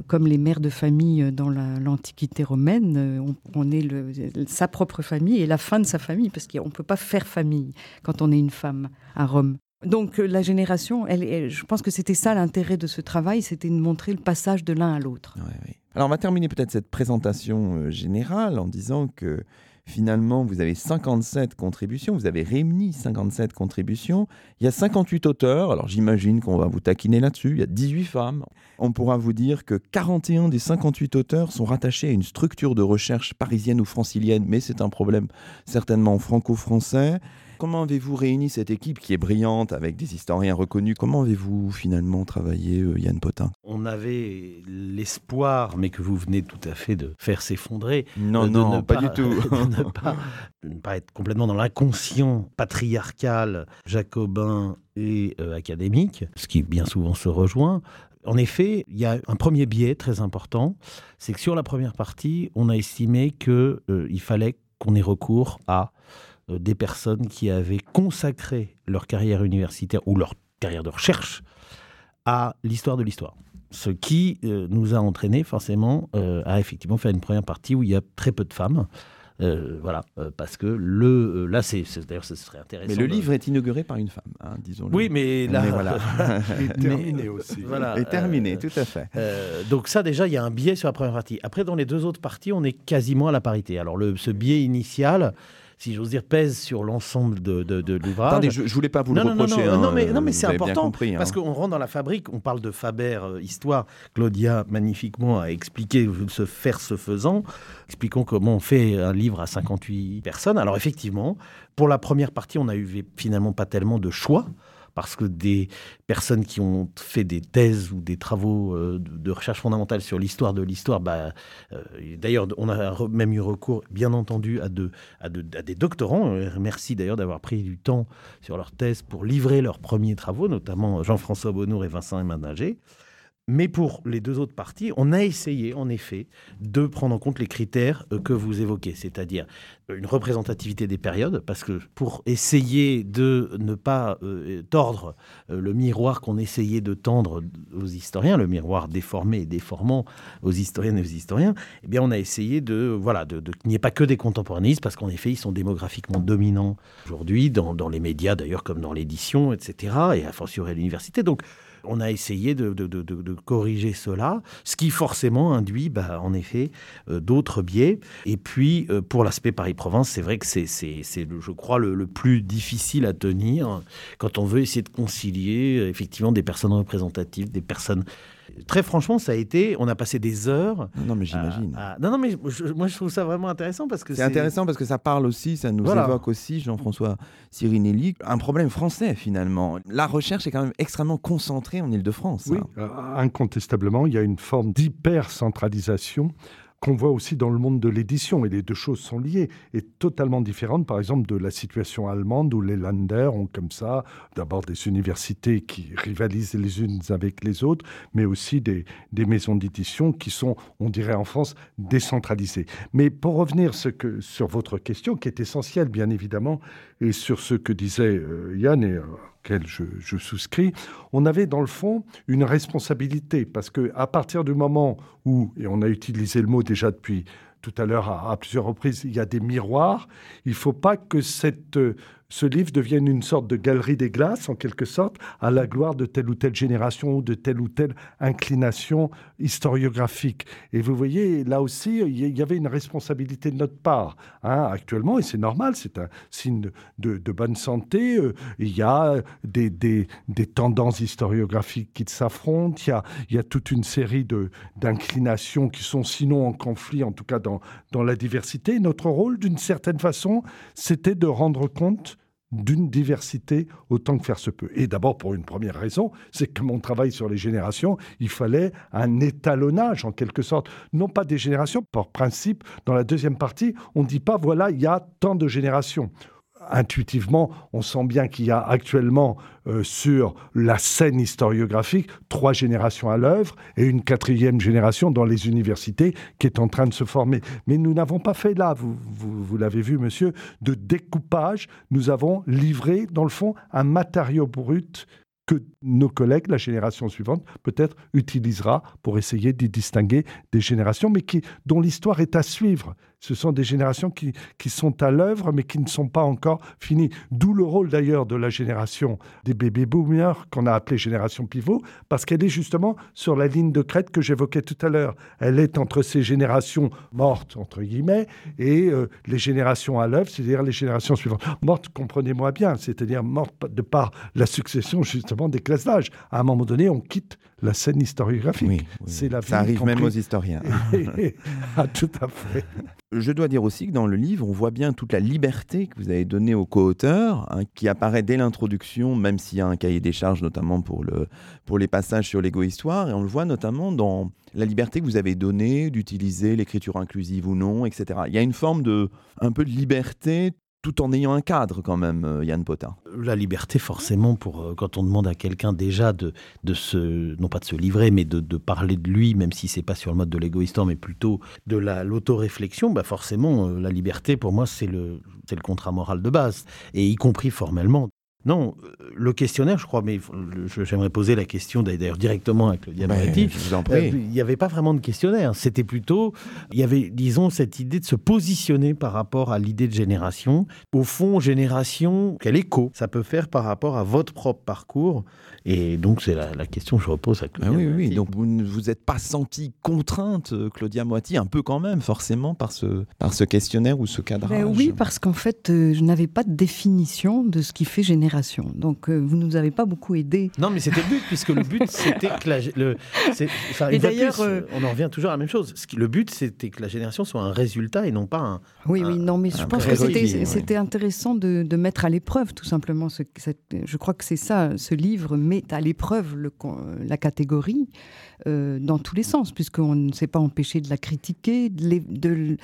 comme les mères de famille dans l'Antiquité romaine, euh, on, est sa propre famille et la fin de sa famille, parce qu'on ne peut pas faire famille quand on est une femme à Rome. Donc la génération, elle, je pense que c'était ça l'intérêt de ce travail, c'était de montrer le passage de l'un à l'autre. Alors on va terminer peut-être cette présentation générale en disant que Finalement, vous avez 57 contributions, vous avez réuni 57 contributions. Il y a 58 auteurs, alors j'imagine qu'on va vous taquiner là-dessus. Il y a 18 femmes. On pourra vous dire que 41 des 58 auteurs sont rattachés à une structure de recherche parisienne ou francilienne, mais c'est un problème certainement franco-français. Comment avez-vous réuni cette équipe qui est brillante avec des historiens reconnus? Comment avez-vous finalement travaillé, euh, Yann Potin? On avait l'espoir, mais que vous venez tout à fait de faire s'effondrer. Non, non, pas, du tout. <laughs> de, ne pas, être complètement dans l'inconscient patriarcal, jacobin et euh, académique, ce qui bien souvent se rejoint. En effet, il y a un premier biais très important, c'est que sur la première partie, on a estimé qu'il euh, fallait qu'on ait recours à des personnes qui avaient consacré leur carrière universitaire ou leur carrière de recherche à l'histoire de l'histoire. Ce qui euh, nous a entraîné forcément euh, à effectivement faire une première partie où il y a très peu de femmes. voilà, parce que le là, c'est d'ailleurs, ce serait intéressant. Mais le livre est inauguré par une femme, hein, disons. Oui, mais là, voilà. <laughs> <laughs> est terminé aussi. Voilà, est terminé, tout à fait. donc ça, déjà, il y a un biais sur la première partie. Après, dans les deux autres parties, on est quasiment à la parité. Alors, le, ce biais initial, si j'ose dire, pèse sur l'ensemble de, de, l'ouvrage. Attendez, je, ne voulais pas vous le reprocher. Non, non, hein, mais, non, mais c'est important compris, parce qu'on rentre dans la fabrique, on parle de Faber euh, Histoire. Claudia, magnifiquement, a expliqué, se faire ce faisant, expliquons comment on fait un livre à 58 personnes. Alors effectivement, pour la première partie, on n'a eu finalement pas tellement de choix parce que des personnes qui ont fait des thèses ou des travaux euh, de recherche fondamentale sur l'histoire de l'histoire, bah, euh, d'ailleurs, on a même eu recours, bien entendu, à, des doctorants. Euh, merci d'ailleurs d'avoir pris du temps sur leur thèse pour livrer leurs premiers travaux, notamment Jean-François Bonnour et Vincent Emmaninger. Mais pour les deux autres parties, on a essayé, en effet, de prendre en compte les critères euh, que vous évoquez, c'est-à-dire une représentativité des périodes, parce que pour essayer de ne pas euh, tordre euh, le miroir qu'on essayait de tendre aux historiens, le miroir déformé et déformant aux historiennes et aux historiens, eh bien, on a essayé de, voilà, de, qu'il n'y ait pas que des contemporanistes, parce qu'en effet, ils sont démographiquement dominants aujourd'hui, dans, dans les médias d'ailleurs, comme dans l'édition, etc., et à fortiori à l'université. Donc, on a essayé de, corriger cela, ce qui forcément induit, bah, en effet, euh, d'autres biais. Et puis, euh, pour l'aspect Paris-Provence, c'est vrai que c'est, je crois, le, plus difficile à tenir quand on veut essayer de concilier, euh, effectivement, des personnes représentatives, des personnes très franchement, ça a été. On a passé des heures. Non, mais j'imagine. Non, non, mais moi, je trouve ça vraiment intéressant parce que c'est intéressant parce que ça parle aussi, ça nous évoque aussi, Jean-François Cyrinelli, un problème français finalement. La recherche est quand même extrêmement concentrée en Ile-de-France. Oui, hein. incontestablement, il y a une forme d'hyper-centralisation qu'on voit aussi dans le monde de l'édition. Et les deux choses sont liées et totalement différentes, par exemple, de la situation allemande où les Länder ont comme ça d'abord des universités qui rivalisent les unes avec les autres, mais aussi des, maisons d'édition qui sont, on dirait en France, décentralisées. Mais pour revenir sur votre question, qui est essentielle, bien évidemment, et sur ce que disait euh, Yann et euh, auquel je, souscris, on avait dans le fond une responsabilité. Parce que à partir du moment où, et on a utilisé le mot déjà depuis tout à l'heure à, plusieurs reprises, il y a des miroirs, il ne faut pas que cette ce livre devienne une sorte de galerie des glaces, en quelque sorte, à la gloire de telle ou telle génération ou de telle ou telle inclination historiographique. Et vous voyez, là aussi, il y avait une responsabilité de notre part. Hein, actuellement, et c'est normal, c'est un signe de, bonne santé, euh, il y a des, tendances historiographiques qui s'affrontent, il y a, il y a toute une série d'inclinations qui sont sinon en conflit, en tout cas dans, dans la diversité. Notre rôle, d'une certaine façon, c'était de rendre compte d'une diversité autant que faire se peut. Et d'abord pour une première raison, c'est que mon travail sur les générations, il fallait un étalonnage en quelque sorte, non pas des générations, par principe, dans la deuxième partie, on ne dit pas voilà, il y a tant de générations intuitivement, on sent bien qu'il y a actuellement euh, sur la scène historiographique trois générations à l'œuvre et une quatrième génération dans les universités qui est en train de se former. Mais nous n'avons pas fait là, vous, vous l'avez vu, monsieur, de découpage. Nous avons livré, dans le fond, un matériau brut que nos collègues, la génération suivante, peut-être utilisera pour essayer d'y distinguer des générations, mais qui, dont l'histoire est à suivre. Ce sont des générations qui, qui sont à l'œuvre, mais qui ne sont pas encore finies. D'où le rôle d'ailleurs de la génération des bébés boomers, qu'on a appelé génération pivot, parce qu'elle est justement sur la ligne de crête que j'évoquais tout à l'heure. Elle est entre ces générations mortes, entre guillemets, et euh, les générations à l'œuvre, c'est-à-dire les générations suivantes. Mortes, comprenez-moi bien, c'est-à-dire mortes de par la succession justement des classes d'âge. À un moment donné, on quitte la scène historiographique. C'est la Ça arrive même aux historiens. <laughs> ah, tout à fait. Je dois dire aussi que dans le livre, on voit bien toute la liberté que vous avez donnée aux co-auteurs, hein, qui apparaît dès l'introduction, même s'il y a un cahier des charges, notamment pour, le, pour les passages sur l'égo-histoire. Et on le voit notamment dans la liberté que vous avez donnée d'utiliser l'écriture inclusive ou non, etc. Il y a une forme de, un peu de liberté tout en ayant un cadre quand même, euh, Yann Potin. La liberté, forcément, pour euh, quand on demande à quelqu'un déjà de, de se, non pas de se livrer, mais de, de parler de lui, même si c'est pas sur le mode de l'égoïstan, mais plutôt de la l'autoréflexion, bah forcément, euh, la liberté, pour moi, c'est le, c'est le contrat moral de base, et y compris formellement. Non, euh, le questionnaire, je crois, mais j'aimerais poser la question d'ailleurs directement vous en prie. Il n'y avait pas vraiment de questionnaire. C'était plutôt, il y avait, disons, cette idée de se positionner par rapport à l'idée de génération. Au fond, génération, quel écho ça peut faire par rapport à votre propre parcours Et donc, c'est la, question que je repose à Claudia. Ah oui, oui, donc vous ne vous êtes pas senti contrainte, Claudia Moiti, un peu quand même, forcément, par ce, par ce questionnaire ou ce cadrage Oui, parce qu'en fait, euh, je n'avais pas de définition de ce qui fait génération. Donc, euh, vous ne nous avez pas beaucoup aidé. Non, mais c'était le but, puisque le but, c'était que la. Le, et d'ailleurs, euh, on en revient toujours à la même chose. Le but, c'était que la génération soit un résultat et non pas un. Oui, oui, non, mais je pense que c'était intéressant de, de, mettre à l'épreuve, tout simplement. Ce, je crois que c'est ça, ce livre met à l'épreuve la catégorie euh, dans tous les sens, puisqu'on ne s'est pas empêché de la critiquer, de, de,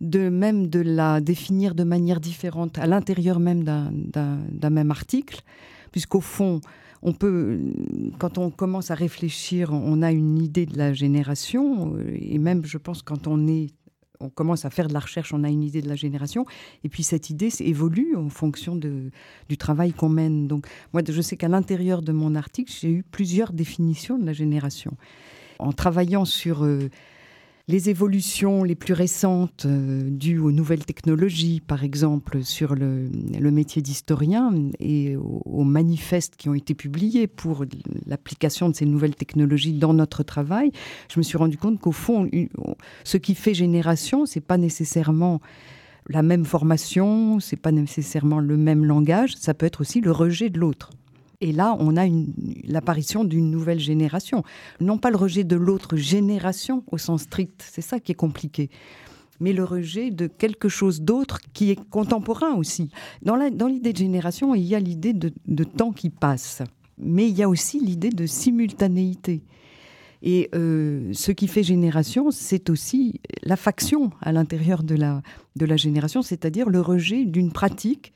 de, même de la définir de manière différente à l'intérieur même d'un même article, puisqu'au fond, on peut, quand on commence à réfléchir, on a une idée de la génération, et même, je pense, quand on est on commence à faire de la recherche, on a une idée de la génération, et puis cette idée évolue en fonction de, du travail qu'on mène. Donc moi, je sais qu'à l'intérieur de mon article, j'ai eu plusieurs définitions de la génération. En travaillant sur euh, les évolutions les plus récentes euh, dues aux nouvelles technologies, par exemple sur le, métier d'historien et aux, manifestes qui ont été publiés pour l'application de ces nouvelles technologies dans notre travail, je me suis rendu compte qu'au fond, ce qui fait génération, c'est pas nécessairement la même formation, c'est pas nécessairement le même langage, ça peut être aussi le rejet de l'autre. Et là, on a l'apparition d'une nouvelle génération. Non pas le rejet de l'autre génération au sens strict, c'est ça qui est compliqué mais le rejet de quelque chose d'autre qui est contemporain aussi. Dans l'idée de génération, il y a l'idée de, temps qui passe, mais il y a aussi l'idée de simultanéité. Et euh, ce qui fait génération, c'est aussi la faction à l'intérieur de la, de la génération, c'est-à-dire le rejet d'une pratique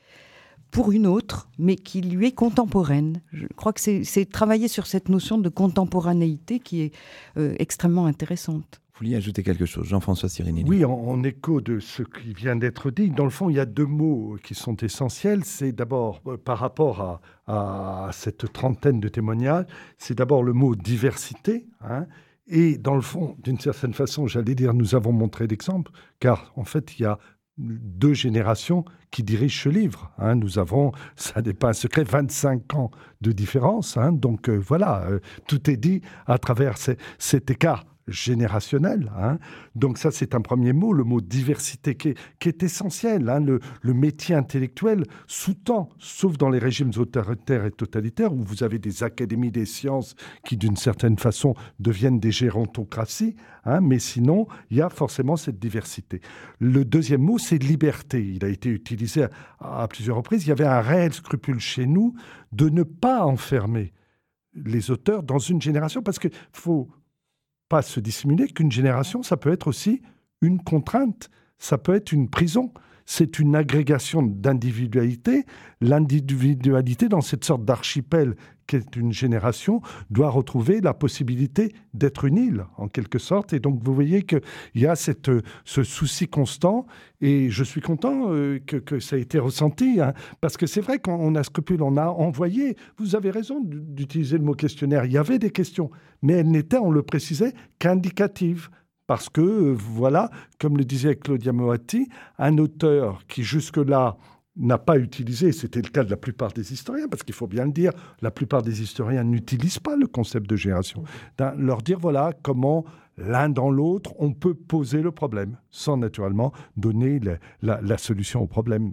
pour une autre, mais qui lui est contemporaine. Je crois que c'est travailler sur cette notion de contemporanéité qui est euh, extrêmement intéressante. Vous vouliez ajouter quelque chose, Jean-François Sirinelli Oui, en, écho de ce qui vient d'être dit, dans le fond, il y a deux mots qui sont essentiels. C'est d'abord, euh, par rapport à, cette trentaine de témoignages, c'est d'abord le mot diversité. Hein, et dans le fond, d'une certaine façon, j'allais dire, nous avons montré l'exemple, car en fait, il y a deux générations qui dirigent ce livre. Hein. Nous avons, <laughs> ça n'est pas un secret, 25 ans de différence. Hein. Donc euh, voilà, euh, tout est dit à travers cet écart générationnel. Hein. Donc ça, c'est un premier mot, le mot diversité qui est, essentiel. Hein. Le, métier intellectuel sous-tend, sauf dans les régimes autoritaires et totalitaires, où vous avez des académies des sciences qui, d'une certaine façon, deviennent des gérontocraties, hein. mais sinon, il y a forcément cette diversité. Le deuxième mot, c'est liberté. Il a été utilisé à, à plusieurs reprises. Il y avait un réel scrupule chez nous de ne pas enfermer les auteurs dans une génération, parce qu'il faut pas se dissimuler qu'une génération, ça peut être aussi une contrainte, ça peut être une prison. C'est une agrégation d'individualité. L'individualité, dans cette sorte d'archipel qu'est une génération, doit retrouver la possibilité d'être une île, en quelque sorte. Et donc, vous voyez qu'il y a cette, ce souci constant. Et je suis content euh, que, que, ça ait été ressenti. Hein, parce que c'est vrai qu'on a scrupule, on a envoyé. Vous avez raison d'utiliser le mot questionnaire. Il y avait des questions, mais elles n'étaient, on le précisait, qu'indicatives parce que, euh, voilà, comme le disait Claudia Moatti, un auteur qui jusque-là n'a pas utilisé, c'était le cas de la plupart des historiens, parce qu'il faut bien le dire, la plupart des historiens n'utilisent pas le concept de génération. Leur dire, voilà, comment l'un dans l'autre, on peut poser le problème, sans naturellement donner la, la solution au problème.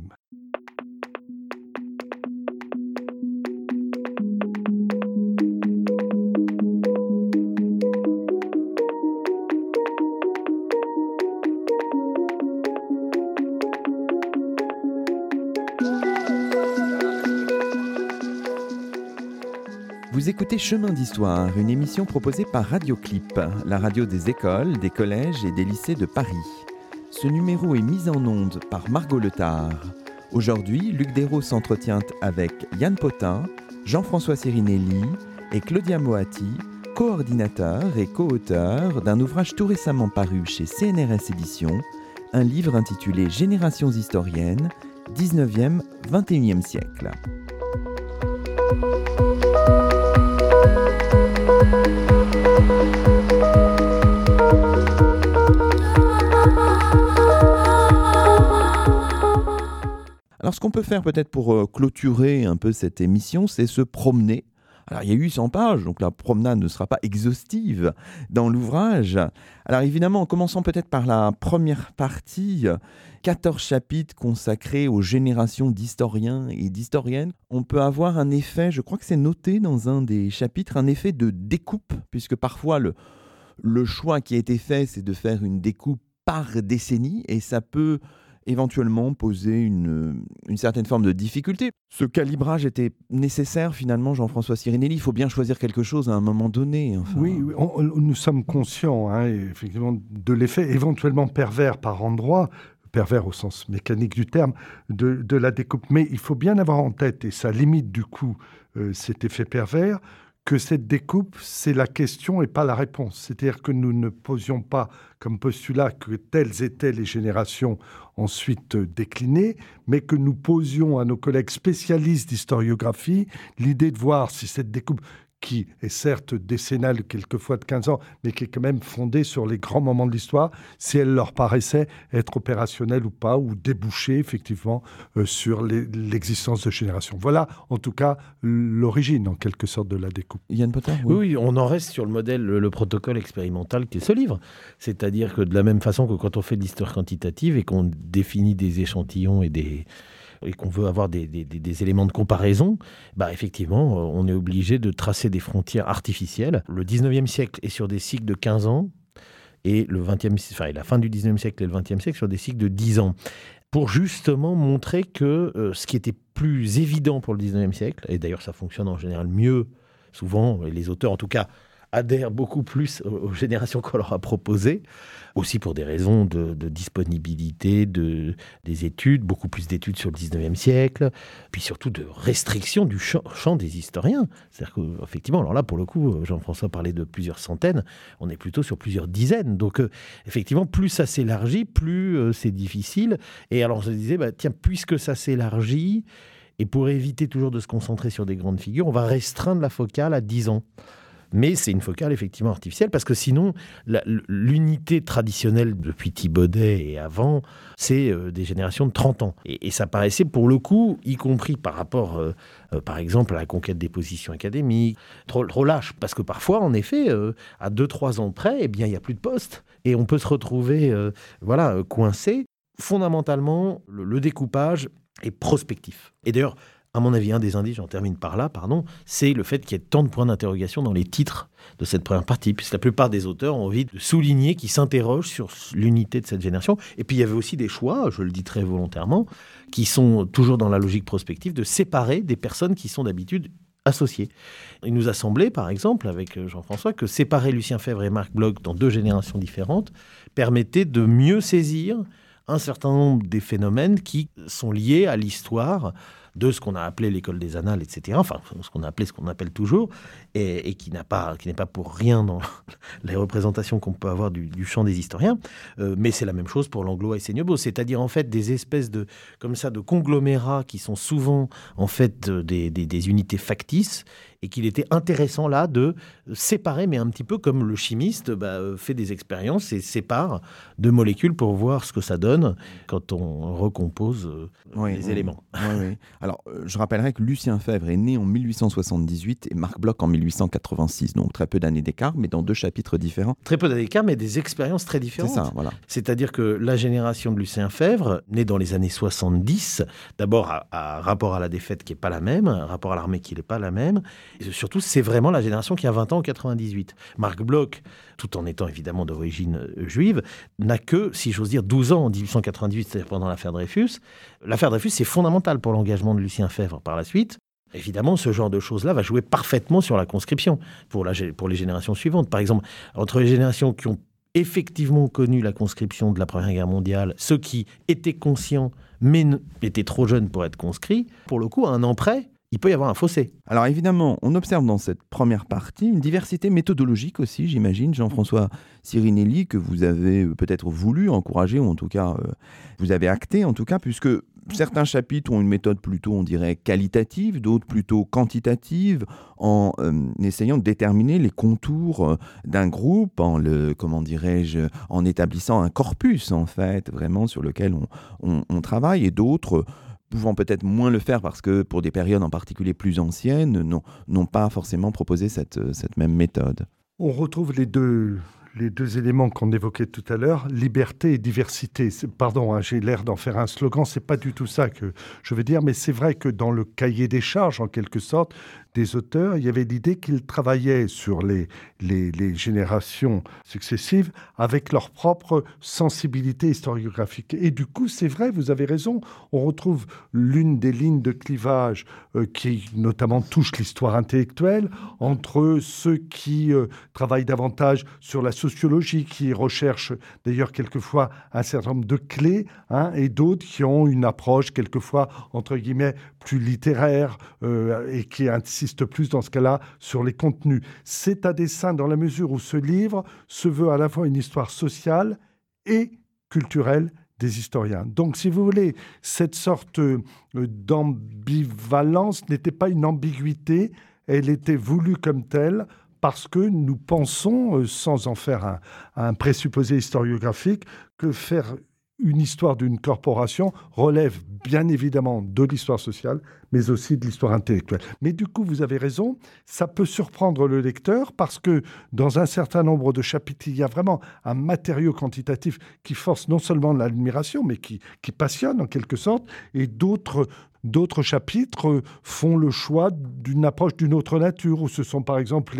Écoutez Chemin d'Histoire, une émission proposée par Radioclip, la radio des écoles, des collèges et des lycées de Paris. Ce numéro est mis en onde par Margot Letard. Aujourd'hui, Luc Dérault s'entretient avec Yann Potin, Jean-François Sirinelli et Claudia Moati, coordinateur et co-auteur d'un ouvrage tout récemment paru chez CNRS Éditions, un livre intitulé Générations historiennes, 19e-21e siècle. Peut faire peut-être pour euh, clôturer un peu cette émission, c'est se promener. Alors il y a 800 pages, donc la promenade ne sera pas exhaustive dans l'ouvrage. Alors évidemment, en commençant peut-être par la première partie, 14 chapitres consacrés aux générations d'historiens et d'historiennes, on peut avoir un effet, je crois que c'est noté dans un des chapitres, un effet de découpe, puisque parfois le, le choix qui a été fait, c'est de faire une découpe par décennie, et ça peut éventuellement poser une, une, certaine forme de difficulté. Ce calibrage était nécessaire finalement, Jean-François Sirinelli. Il faut bien choisir quelque chose à un moment donné. Oui, nous sommes conscients hein, effectivement de l'effet éventuellement pervers par endroit pervers au sens mécanique du terme, de, de, la découpe. Mais il faut bien avoir en tête, et ça limite du coup euh, cet effet pervers, que cette découpe, c'est la question et pas la réponse. C'est-à-dire que nous ne posions pas comme postulat que telles étaient les générations ensuite déclinées, mais que nous posions à nos collègues spécialistes d'historiographie l'idée de voir si cette découpe qui est certes décennale, quelquefois de 15 ans, mais qui est quand même fondée sur les grands moments de l'histoire, si elle leur paraissait être opérationnelle ou pas, ou déboucher effectivement euh, sur l'existence de générations. Voilà en tout cas l'origine en quelque sorte de la découpe. Yann Potter oui. oui. on en reste sur le modèle, le, protocole expérimental qui est ce livre. C'est-à-dire que de la même façon que quand on fait de l'histoire quantitative et qu'on définit des échantillons et des et qu'on veut avoir des, éléments de comparaison, bah effectivement, euh, on est obligé de tracer des frontières artificielles. Le 19e siècle est sur des cycles de 15 ans et le 20e, enfin, la fin du 19e siècle et le 20e siècle sur des cycles de 10 ans pour justement montrer que euh, ce qui était plus évident pour le 19e siècle, et d'ailleurs ça fonctionne en général mieux, souvent, et les auteurs en tout cas adhèrent beaucoup plus aux, générations qu'on leur a proposées, aussi pour des raisons de, disponibilité de, des études, beaucoup plus d'études sur le 19e siècle, puis surtout de restriction du champ, des historiens. C'est-à-dire qu'effectivement, alors là, pour le coup, Jean-François parlait de plusieurs centaines, on est plutôt sur plusieurs dizaines. Donc, euh, effectivement, plus ça s'élargit, plus euh, c'est difficile. Et alors, je disais, bah, tiens, puisque ça s'élargit, et pour éviter toujours de se concentrer sur des grandes figures, on va restreindre la focale à 10 ans. Mais c'est une focale effectivement artificielle parce que sinon, l'unité traditionnelle depuis Thibaudet et avant, c'est euh, des générations de 30 ans. Et, ça paraissait pour le coup, y compris par rapport, euh, euh, par exemple, à la conquête des positions académiques, trop, lâche. Parce que parfois, en effet, à 2-3 ans près, eh bien, il n'y a plus de poste. Et on peut se retrouver voilà, coincé. Fondamentalement, le découpage est prospectif. Et d'ailleurs, à mon avis, un des indices, j'en termine par là, pardon, c'est le fait qu'il y ait tant de points d'interrogation dans les titres de cette première partie, puisque la plupart des auteurs ont envie de souligner qu'ils s'interrogent sur l'unité de cette génération. Et puis il y avait aussi des choix, je le dis très volontairement, qui sont toujours dans la logique prospective, de séparer des personnes qui sont d'habitude associées. Il nous a semblé, par exemple, avec Jean-François, que séparer Lucien Fèvre et Marc Bloch dans deux générations différentes permettait de mieux saisir un certain nombre des phénomènes qui sont liés à l'histoire de ce qu'on a appelé l'école des annales, etc. Enfin, ce qu'on a appelé, ce qu'on appelle toujours, et, qui n'a pas, qui n'est pas pour rien dans <laughs> les représentations qu'on peut avoir du, champ des historiens. Euh, mais c'est la même chose pour l'anglo et Seignebeau, c'est-à-dire en fait des espèces de, comme ça, de conglomérats qui sont souvent en fait des, des unités factices et qu'il était intéressant là de séparer, mais un petit peu comme le chimiste bah, fait des expériences et sépare deux molécules pour voir ce que ça donne quand on recompose euh, les éléments. <laughs> Alors, euh, je rappellerai que Lucien Fèvre est né en 1878 et Marc Bloch en 1886, donc très peu d'années d'écart, mais dans deux chapitres différents. Très peu d'années d'écart, mais des expériences très différentes. C'est ça, voilà. C'est-à-dire que la génération de Lucien Fèvre, née dans les années 70, d'abord à, rapport à la défaite qui n'est pas la même, rapport à l'armée qui n'est pas la même, surtout, c'est vraiment la génération qui a 20 ans en 98. Marc Bloch, tout en étant évidemment d'origine euh, juive, n'a que, si j'ose dire, 12 ans en 1898, c'est-à-dire pendant l'affaire Dreyfus. L'affaire Dreyfus, c'est fondamental pour l'engagement de Lucien Fèvre par la suite. Évidemment, ce genre de choses-là va jouer parfaitement sur la conscription pour, pour les générations suivantes. Par exemple, entre les générations qui ont effectivement connu la conscription de la Première Guerre mondiale, ceux qui étaient conscients mais étaient trop jeunes pour être conscrits, pour le coup, un an près, il peut y avoir un fossé. Alors évidemment, on observe dans cette première partie une diversité méthodologique aussi, j'imagine, Jean-François Sirinelli, que vous avez peut-être voulu encourager, ou en tout cas, euh, vous avez acté, en tout cas, puisque certains chapitres ont une méthode plutôt, on dirait, qualitative, d'autres plutôt quantitative, en essayant de déterminer les contours d'un groupe, en le, comment dirais-je, en établissant un corpus en fait, vraiment sur lequel on travaille, et d'autres pouvant peut-être moins le faire parce que pour des périodes en particulier plus anciennes, n'ont pas forcément proposé cette, cette même méthode. On retrouve les deux, les deux éléments qu'on évoquait tout à l'heure, liberté et diversité. Pardon, hein, j'ai l'air d'en faire un slogan, c'est pas du tout ça que je veux dire, mais c'est vrai que dans le cahier des charges, en quelque sorte, des auteurs, il y avait l'idée qu'ils travaillaient sur les, les, générations successives avec leur propre sensibilité historiographique. Et du coup, c'est vrai, vous avez raison, on retrouve l'une des lignes de clivage euh, qui notamment touche l'histoire intellectuelle entre ceux qui euh, travaillent davantage sur la sociologie, qui recherchent d'ailleurs quelquefois un certain nombre de clés, hein, et d'autres qui ont une approche quelquefois, entre guillemets, plus littéraire euh, et qui plus dans ce cas-là sur les contenus. C'est à dessein dans la mesure où ce livre se veut à la fois une histoire sociale et culturelle des historiens. Donc, si vous voulez, cette sorte euh, d'ambivalence n'était pas une ambiguïté, elle était voulue comme telle parce que nous pensons, euh, sans en faire un, un présupposé historiographique, que faire une histoire d'une corporation relève bien évidemment de l'histoire sociale, mais aussi de l'histoire intellectuelle. Mais du coup, vous avez raison, ça peut surprendre le lecteur parce que dans un certain nombre de chapitres, il y a vraiment un matériau quantitatif qui force non seulement l'admiration, mais qui, passionne en quelque sorte, et d'autres D'autres chapitres font le choix d'une approche d'une autre nature, où ce sont par exemple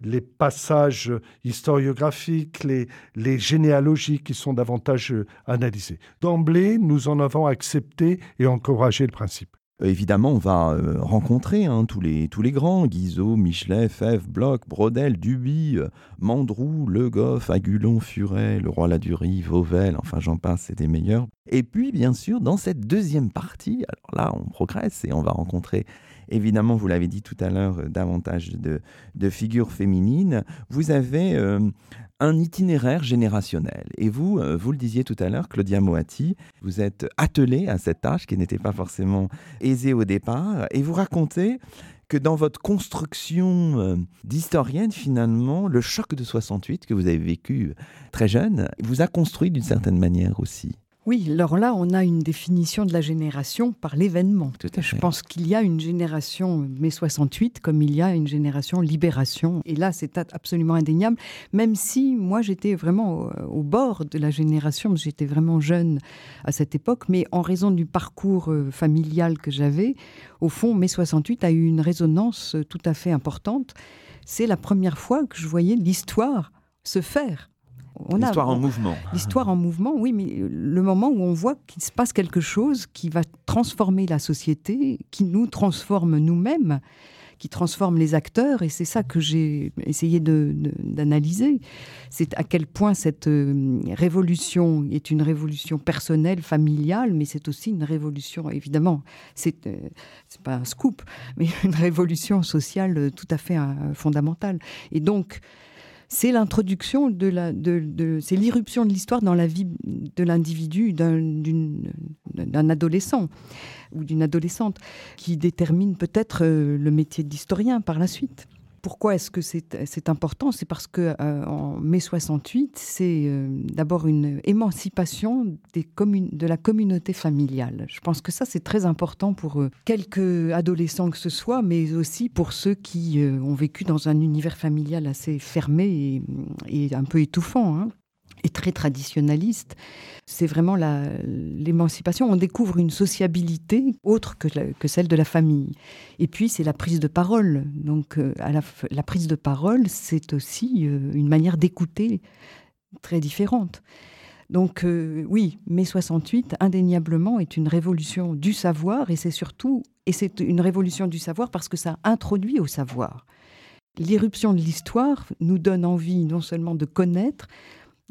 les, passages historiographiques, les, les généalogies qui sont davantage analysés. D'emblée, nous en avons accepté et encouragé le principe. Évidemment, on va euh, rencontrer hein, tous, les, tous les grands, Guizot, Michelet, Fèvre, Bloch, Brodel, Duby, euh, Mandrou, Le Goff, Agulon, Furet, Le Roi Ladurie, Vauvel, enfin j'en passe, c'est des meilleurs. Et puis, bien sûr, dans cette deuxième partie, alors là, on progresse et on va rencontrer évidemment, vous l'avez dit tout à l'heure, davantage de, figures féminines. Vous avez un itinéraire générationnel. Et vous, euh, vous le disiez tout à l'heure, Claudia Moati, vous êtes attelée à cette tâche qui n'était pas forcément aisée au départ, et vous racontez que dans votre construction euh, d'historienne, finalement, le choc de 68 que vous avez vécu très jeune vous a construit d'une certaine manière aussi. Oui, alors là, on a une définition de la génération par l'événement. Je pense qu'il y a une génération mai 68 comme il y a une génération libération. Et là, c'est absolument indéniable, même si moi, j'étais vraiment au, bord de la génération, j'étais vraiment jeune à cette époque, mais en raison du parcours euh, familial que j'avais, au fond, mai 68 a eu une résonance tout à fait importante. C'est la première fois que je voyais l'histoire se faire L'histoire en mouvement. L'histoire en mouvement, oui, mais le moment où on voit qu'il se passe quelque chose qui va transformer la société, qui nous transforme nous-mêmes, qui transforme les acteurs, et c'est ça que j'ai essayé d'analyser. c'est à quel point cette euh, révolution est une révolution personnelle, familiale, mais c'est aussi une révolution, évidemment, c'est euh, pas un scoop, mais une révolution sociale tout à fait euh, fondamentale. Et donc, c'est l'introduction de la, de, c'est l'irruption de l'histoire dans la vie de l'individu, d'un adolescent ou d'une adolescente, qui détermine peut-être euh, le métier d'historien par la suite. Pourquoi est-ce que c'est important C'est parce que euh, en mai 68, c'est euh, d'abord une émancipation de la communauté familiale. Je pense que ça, c'est très important pour euh, quelques adolescents que ce soit, mais aussi pour ceux qui ont vécu dans un univers familial assez fermé et, un peu étouffant. Hein et très traditionnaliste. C'est vraiment l'émancipation. On découvre une sociabilité autre que, que, celle de la famille. Et puis, c'est la prise de parole. Donc, euh, à la, prise de parole, c'est aussi euh, une manière d'écouter très différente. Donc, euh, oui, mai 68, indéniablement, est une révolution du savoir, et c'est surtout, et c'est une révolution du savoir parce que ça introduit au savoir. L'irruption de l'histoire nous donne envie non seulement de connaître,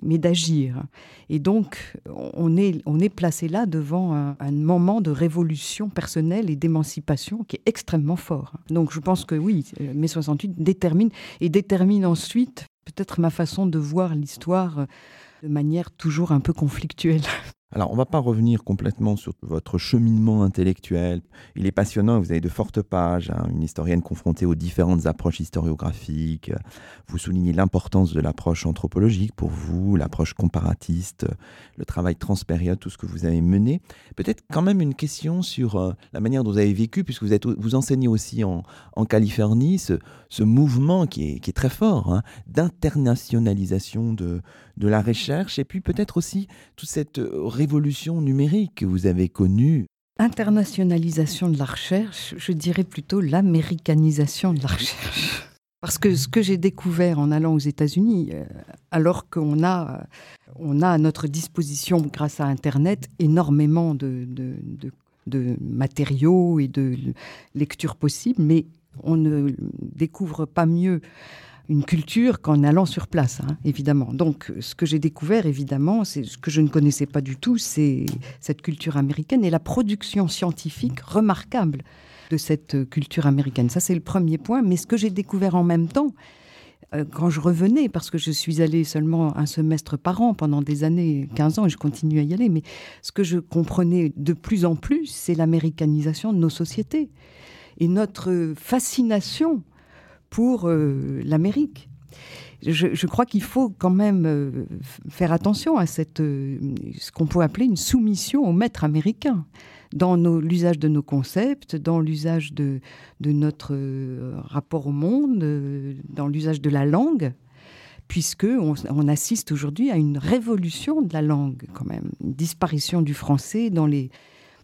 mais d'agir. Et donc, on est, on est placé là devant un, moment de révolution personnelle et d'émancipation qui est extrêmement fort. Donc, je pense que oui, mai 68 détermine et détermine ensuite peut-être ma façon de voir l'histoire de manière toujours un peu conflictuelle. <laughs> Alors, on ne va pas revenir complètement sur votre cheminement intellectuel. Il est passionnant, vous avez de fortes pages, hein, une historienne confrontée aux différentes approches historiographiques. Vous soulignez l'importance de l'approche anthropologique pour vous, l'approche comparatiste, le travail transpériode, tout ce que vous avez mené. Peut-être quand même une question sur euh, la manière dont vous avez vécu, puisque vous, êtes, vous enseignez aussi en, Californie, ce, mouvement qui est, très fort hein, d'internationalisation de, de la recherche, et puis peut-être aussi toute cette révolution numérique que vous avez connue Internationalisation de la recherche, je dirais plutôt l'américanisation de la recherche. Parce que ce que j'ai découvert en allant aux États-Unis, euh, alors qu'on a, on a à notre disposition, grâce à Internet, énormément de, de matériaux et de lectures possibles, mais on ne découvre pas mieux une culture qu'en allant sur place, hein, évidemment. Donc, ce que j'ai découvert, évidemment, c'est ce que je ne connaissais pas du tout, c'est cette culture américaine et la production scientifique remarquable de cette culture américaine. Ça, c'est le premier point. Mais ce que j'ai découvert en même temps, euh, quand je revenais, parce que je suis allée seulement un semestre par an pendant des années, 15 ans, et je continue à y aller, mais ce que je comprenais de plus en plus, c'est l'américanisation de nos sociétés et notre fascination pour euh, l'Amérique. Je, crois qu'il faut quand même euh, faire attention à cette, euh, ce qu'on peut appeler une soumission au maître américain dans l'usage de nos concepts, dans l'usage de, de, notre rapport au monde, dans l'usage de la langue, puisque on, assiste aujourd'hui à une révolution de la langue, quand même, une disparition du français dans les,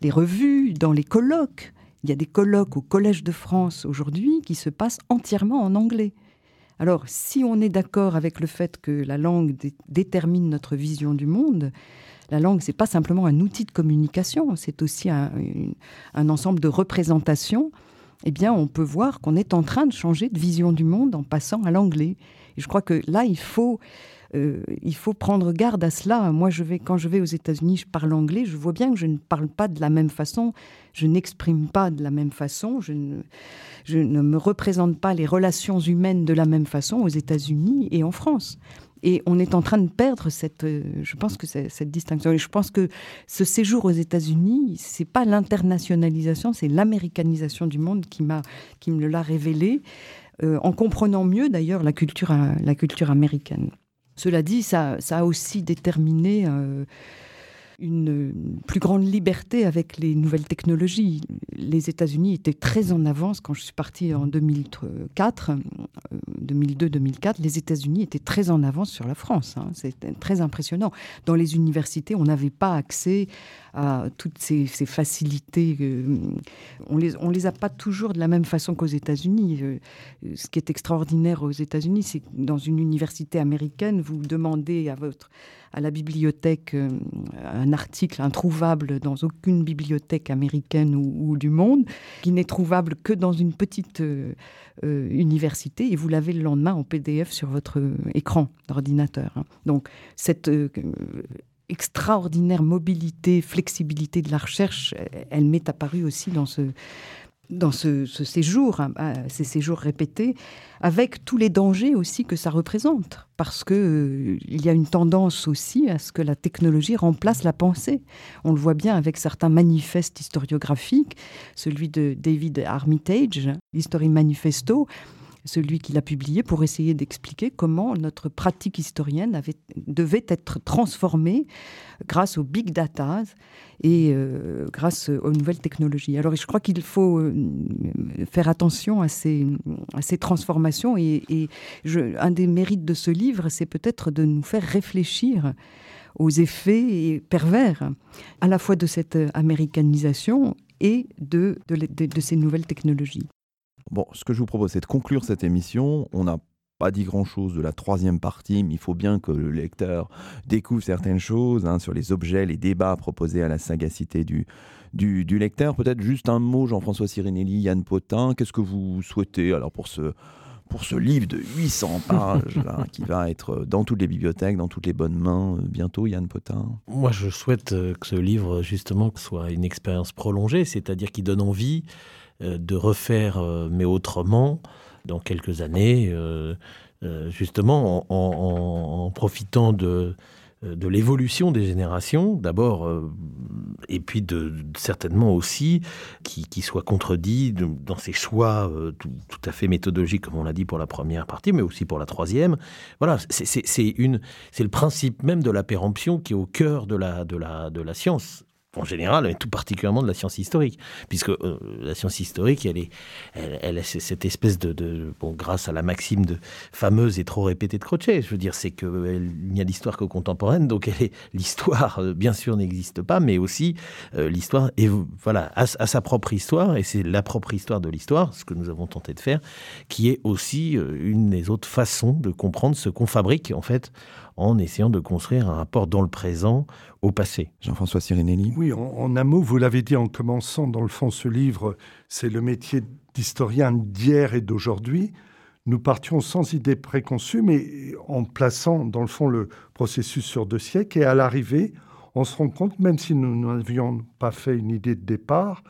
les revues, dans les colloques. Il y a des colloques au Collège de France aujourd'hui qui se passent entièrement en anglais. Alors, si on est d'accord avec le fait que la langue détermine notre vision du monde, la langue, c'est pas simplement un outil de communication, c'est aussi un, un, ensemble de représentations. Eh bien, on peut voir qu'on est en train de changer de vision du monde en passant à l'anglais. Et je crois que là, il faut euh, il faut prendre garde à cela. Moi, je vais, quand je vais aux États-Unis, je parle anglais. Je vois bien que je ne parle pas de la même façon, je n'exprime pas de la même façon, je ne, me représente pas les relations humaines de la même façon aux États-Unis et en France. Et on est en train de perdre cette, euh, je pense que cette distinction. Et je pense que ce séjour aux États-Unis, c'est pas l'internationalisation, c'est l'américanisation du monde qui me l'a révélé, euh, en comprenant mieux d'ailleurs la culture, la culture américaine. Cela dit, ça, a aussi déterminé euh, une plus grande liberté avec les nouvelles technologies. Les États-Unis étaient très en avance quand je suis partie en 2004, 2002-2004. Euh, les États-Unis étaient très en avance sur la France. Hein. C'était très impressionnant. Dans les universités, on n'avait pas accès à toutes ces, facilités. Euh, on les, on les a pas toujours de la même façon qu'aux États-Unis. Euh, ce qui est extraordinaire aux États-Unis, c'est que dans une université américaine, vous demandez à votre à la bibliothèque euh, un article introuvable dans aucune bibliothèque américaine ou, du monde, qui n'est trouvable que dans une petite université, et vous l'avez le lendemain en PDF sur votre écran d'ordinateur. Hein. Donc cette extraordinaire mobilité, flexibilité de la recherche, elle m'est apparue aussi dans ce, dans ce, séjour, hein, bah, ces séjours répétés, avec tous les dangers aussi que ça représente, parce que euh, il y a une tendance aussi à ce que la technologie remplace la pensée. On le voit bien avec certains manifestes historiographiques, celui de David Armitage, l'History Manifesto, celui qui l'a publié, pour essayer d'expliquer comment notre pratique historienne devait être transformée grâce aux big data et euh, grâce aux nouvelles technologies. Alors je crois qu'il faut euh, faire attention à ces, transformations et, un des mérites de ce livre, c'est peut-être de nous faire réfléchir aux effets pervers à la fois de cette américanisation et de ces nouvelles technologies. Bon, ce que je vous propose, c'est de conclure cette émission. On n'a pas dit grand-chose de la troisième partie, mais il faut bien que le lecteur découvre certaines choses hein, sur les objets, les débats proposés à la sagacité du, du, lecteur. Peut-être juste un mot, Jean-François Sirinelli, Yann Potin. Qu'est-ce que vous souhaitez alors pour ce, pour ce livre de 800 <laughs> pages qui va être dans toutes les bibliothèques, dans toutes les bonnes mains euh, bientôt, Yann Potin? Moi, je souhaite euh, que ce livre, justement, soit une expérience prolongée, c'est-à-dire qu'il donne envie de refaire, euh, mais autrement, dans quelques années, euh, justement en, profitant de, euh, de l'évolution des générations, d'abord, euh, et puis de, certainement aussi qui, qui soit contredit dans ses choix euh, tout, à fait méthodologiques, comme on l'a dit pour la première partie, mais aussi pour la troisième. Voilà, c'est le principe même de la péremption qui est au cœur de la, de la, de la science en général, et tout particulièrement de la science historique, puisque euh, la science historique, elle est, elle, cette espèce de, bon, grâce à la maxime de fameuse et trop répétée de Crochet, je veux dire, c'est qu'il n'y a l'histoire que contemporaine, donc l'histoire, euh, bien sûr, n'existe pas, mais aussi euh, l'histoire, voilà, a, sa propre histoire, et c'est la propre histoire de l'histoire, ce que nous avons tenté de faire, qui est aussi une des autres façons de comprendre ce qu'on fabrique, en fait, en essayant de construire un rapport dans le présent au passé. Jean-François Sirinelli Oui, en, un mot, vous l'avez dit en commençant, dans le fond, ce livre, c'est le métier d'historien d'hier et d'aujourd'hui. Nous partions sans idée préconçue, mais en plaçant, dans le fond, le processus sur deux siècles. Et à l'arrivée, on se rend compte, même si nous n'avions pas fait une idée de départ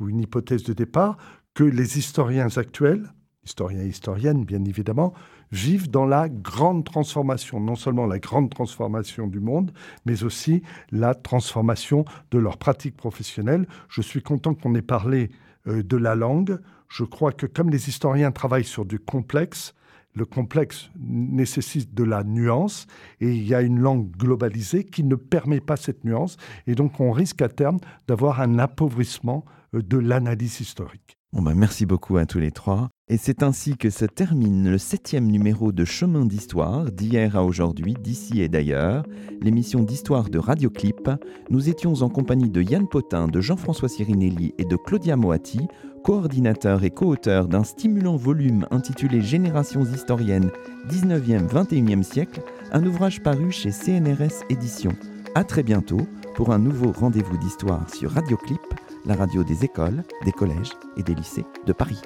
ou une hypothèse de départ, que les historiens actuels, historiens et historiennes bien évidemment, vivent dans la grande transformation, non seulement la grande transformation du monde, mais aussi la transformation de leurs pratiques professionnelles. Je suis content qu'on ait parlé euh, de la langue. Je crois que comme les historiens travaillent sur du complexe, le complexe nécessite de la nuance et il y a une langue globalisée qui ne permet pas cette nuance et donc on risque à terme d'avoir un appauvrissement euh, de l'analyse historique. Bon bah merci beaucoup à tous les trois. Et c'est ainsi que se termine le septième numéro de Chemin d'Histoire, d'hier à aujourd'hui, d'ici et d'ailleurs, l'émission d'histoire de Radioclip. Nous étions en compagnie de Yann Potin, de Jean-François Sirinelli et de Claudia Moati, coordinateur et co-auteur d'un stimulant volume intitulé Générations historiennes 19e-21e siècle, un ouvrage paru chez CNRS Éditions. À très bientôt pour un nouveau rendez-vous d'histoire sur Radioclip la radio des écoles, des collèges et des lycées de Paris.